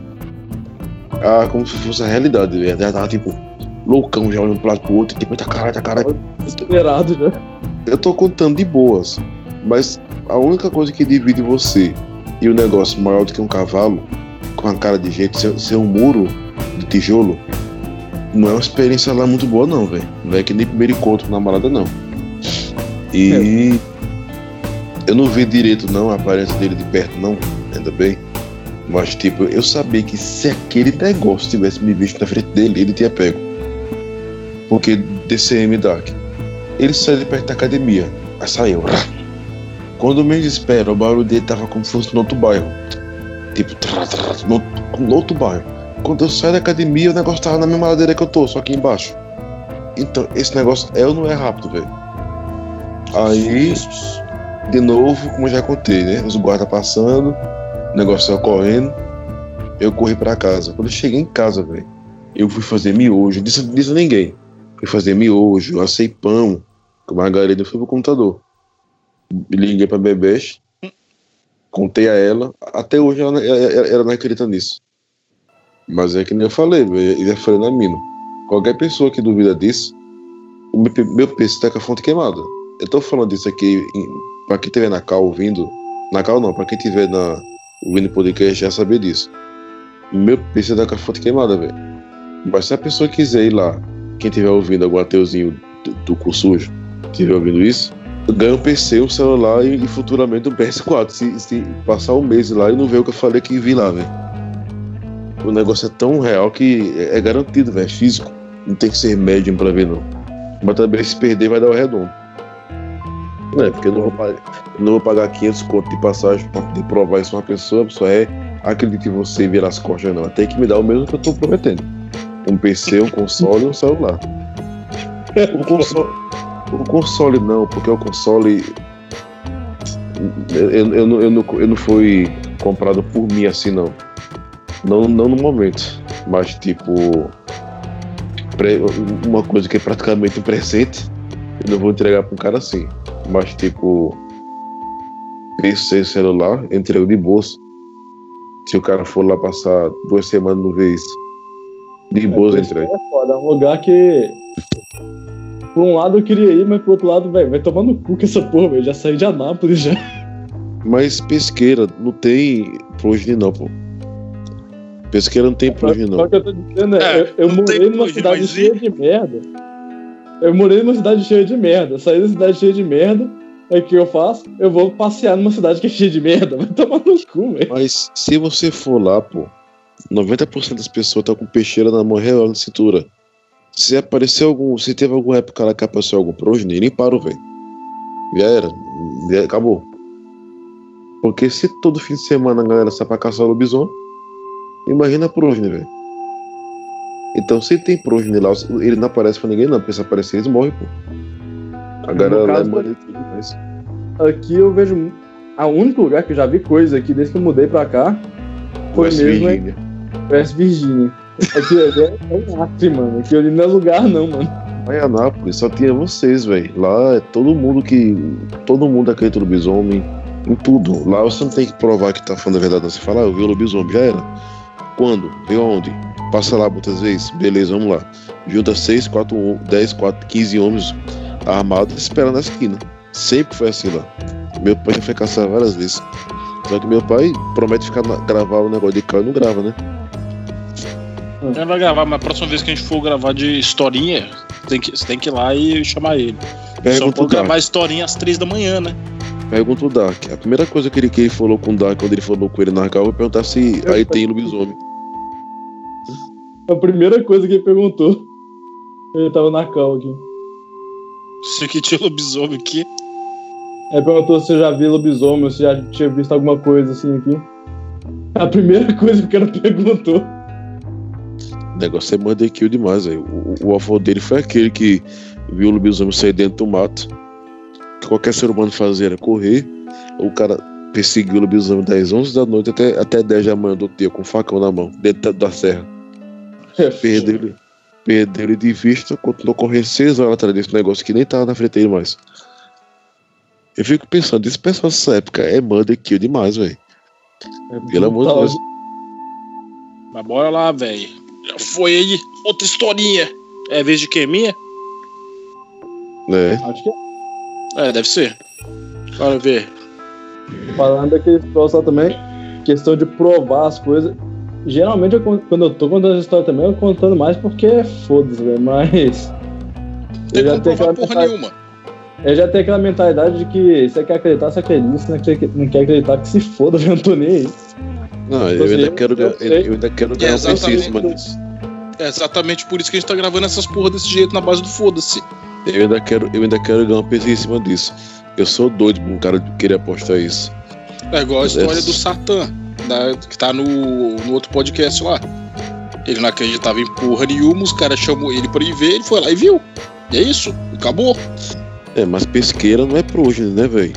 a, como se fosse a realidade, velho. Já tava tipo, loucão, já olhando pro lado pro outro, tipo, tá caralho, tá caralho. Desesperado, né? Eu tô contando de boas, mas a única coisa que divide você e o negócio maior do que um cavalo, com a cara de jeito, ser, ser um muro de tijolo, não é uma experiência lá muito boa, não, velho. Não é que nem primeiro encontro com namorada, não. E. É. Eu não vi direito não a aparência dele de perto não, ainda bem. Mas tipo, eu sabia que se aquele negócio tivesse me visto na frente dele, ele tinha pego. Porque DCM Dark. Ele saiu de perto da academia. Aí saiu. Quando me desespero, o barulho dele tava como se fosse no outro bairro. Tipo, no, no outro bairro. Quando eu saio da academia, o negócio tava na mesma ladeira que eu tô, só aqui embaixo. Então, esse negócio é ou não é rápido, velho? Aí de novo, como eu já contei, né? Os guardas passando, o negócio ocorrendo. Eu corri para casa. Quando eu cheguei em casa, velho, eu fui fazer miojo. Disse, disse a ninguém. Fui fazer miojo, assei pão. Com margarida, fui pro computador. Liguei pra Bebês. Contei a ela. Até hoje ela, ela, ela não acredita nisso. Mas é que nem eu falei, e já falei na mina. Qualquer pessoa que duvida disso, o meu, meu PC tá com a fonte queimada. Eu tô falando disso aqui Pra quem estiver na cal ouvindo, na cal não, pra quem estiver na, ouvindo podcast já saber disso. Meu PC tá com a fonte queimada, velho. Mas se a pessoa quiser ir lá, quem estiver ouvindo algum ateuzinho do, curso sujo, estiver ouvindo isso, ganha um PC, um celular e, e futuramente um PS4. Se, se, passar um mês lá e não ver o que eu falei que vi lá, velho. O negócio é tão real que é, é garantido, velho. É físico. Não tem que ser médium pra ver, não. Mas também se perder vai dar o redondo. É, porque eu não vou pagar, não vou pagar 500 conto de passagem pra poder provar isso a uma pessoa, só é acredite em você virar as costas, não. Tem que me dar o mesmo que eu tô prometendo. Um PC, um console e um celular. O console, o console não, porque o console. Eu, eu, eu, não, eu, não, eu não fui comprado por mim assim, não. Não, não no momento. Mas, tipo. Uma coisa que é praticamente um presente, eu não vou entregar pra um cara assim. Mas, tipo, PC celular, entrego de bolsa. Se o cara for lá passar duas semanas no vez, de é, bolsa entrega. É foda, é um lugar que. Por um lado eu queria ir, mas por outro lado, velho, vai tomar no cu com essa porra, velho. Já saí de Anápolis já. Mas pesqueira não tem progenie não, pô. Pesqueira não tem progenie não. Só que eu tô dizendo é, é eu, eu morei numa cidade cheia de merda. Eu morei numa cidade cheia de merda. Saí da cidade cheia de merda. Aí o que eu faço? Eu vou passear numa cidade que é cheia de merda. Vai tomar no cu, velho. Mas se você for lá, pô, 90% das pessoas tá com peixeira na mão real na cintura. Se apareceu algum. Se teve alguma época lá que apareceu algum progenie, nem parou, velho. Já era. Já acabou. Porque se todo fim de semana a galera sai pra caçar lobisomem, imagina a progenie, velho. Então, se tem progenie lá, ele não aparece pra ninguém, não, porque se aparecer, eles morrem, pô. Agora lá é Aqui eu vejo. A único lugar que eu já vi coisa aqui desde que eu mudei pra cá foi West mesmo. Virginia. É, West Virginia. Aqui é, é um Acre, mano. Aqui ali não é lugar, não, mano. Anápolis só tinha vocês, velho. Lá é todo mundo que. Todo mundo acredita no lobisomem. Em tudo. Lá você não tem que provar que tá falando a verdade. Você fala, ah, eu vi o lobisomem, já era. Quando? Viu onde? Passa lá muitas vezes. Beleza, vamos lá. Junta 6, 4, 10, 4, 15 homens armados esperando na esquina. Sempre foi assim lá. Meu pai já foi caçar várias vezes. Só que meu pai promete ficar na, gravar o negócio de carro e não grava, né? Ele vai gravar, mas a próxima vez que a gente for gravar de historinha, tem que, você tem que ir lá e chamar ele. Pergunta Só pode gravar historinha às três da manhã, né? Pergunta o Dark. A primeira coisa que ele, que ele falou com o Dark quando ele falou com ele na cal, foi perguntar se aí tem lobisomem. A primeira coisa que ele perguntou. Ele tava na cal aqui. Se que tinha lobisomem aqui. Aí perguntou se eu já vi lobisomem, se já tinha visto alguma coisa assim aqui. A primeira coisa que o cara [laughs] perguntou. O negócio é manda kill demais, aí. O, o avô dele foi aquele que viu o lobisomem sair dentro do mato. Que qualquer ser humano fazia era correr. O cara perseguiu o lobisomem das 11 da noite até, até 10 da manhã do dia com um facão na mão, dentro da serra. É, perdeu ele, perdeu ele de vista, continuou correndo 6 horas atrás desse negócio que nem tava na frente dele mais. Eu fico pensando, esse pessoal dessa época é manda kill demais, velho. É Pelo amor de Deus. Mas bora lá, velho. Foi aí. Outra historinha. É vez de que minha? É. Acho que é. É, deve ser. Bora ver. Falando daquele pessoal também, questão de provar as coisas. Geralmente, eu, quando eu tô contando essa história também, eu contando mais porque é foda-se, velho. Mas. Tem eu já tenho aquela porra nenhuma. Eu já tenho aquela mentalidade de que você quer acreditar, você acredita, você não quer acreditar que se foda, [laughs] eu não tô nem aí. Não, eu, ainda quero, eu, eu ainda quero ganhar é um em cima disso. É exatamente por isso que a gente tá gravando essas porra desse jeito na base do foda-se. Eu ainda quero, eu ainda quero ganhar um peso em cima disso. Eu sou doido pra um cara querer apostar isso. É igual a história é... do Satã, da, que tá no, no outro podcast lá. Ele não acreditava em porra nenhuma, os caras chamou ele pra ir ver, ele foi lá e viu. E é isso, acabou. É, mas pesqueira não é pro hoje, né, velho?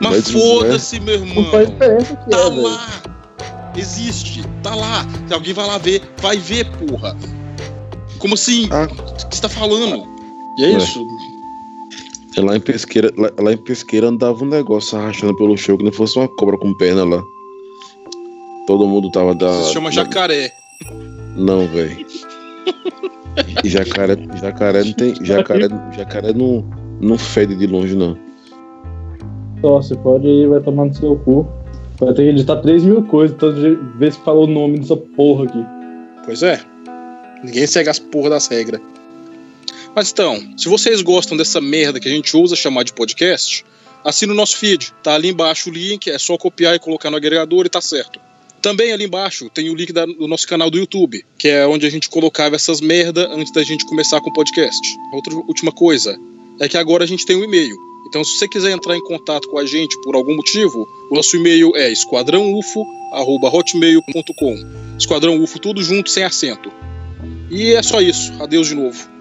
Mas, mas foda-se, é... meu irmão. Não faz diferença que tá é, lá. Existe, tá lá. Se alguém vai lá ver, vai ver, porra. Como assim? Ah. O que você tá falando? E é, é. isso. É, lá em pesqueira, lá, lá, em pesqueira andava um negócio arrastando pelo chão que não fosse uma cobra com perna lá. Todo mundo tava da. Se chama da... jacaré. Não, velho. jacaré, jacaré não tem. Jacaré, jacaré não, não fede de longe, não. Só, você pode ir, vai tomar no seu cu. Vai ter que editar 3 mil coisas, todas vezes que falou o nome dessa porra aqui. Pois é. Ninguém segue as porra das regras. Mas então, se vocês gostam dessa merda que a gente usa chamar de podcast, assina o nosso feed. Tá ali embaixo o link, é só copiar e colocar no agregador e tá certo. Também ali embaixo tem o link da, do nosso canal do YouTube, que é onde a gente colocava essas merda antes da gente começar com o podcast. Outra última coisa é que agora a gente tem um e-mail. Então, se você quiser entrar em contato com a gente por algum motivo, o nosso e-mail é esquadrãoufo@hotmail.com. Esquadrão UFO tudo junto sem acento. E é só isso. Adeus de novo.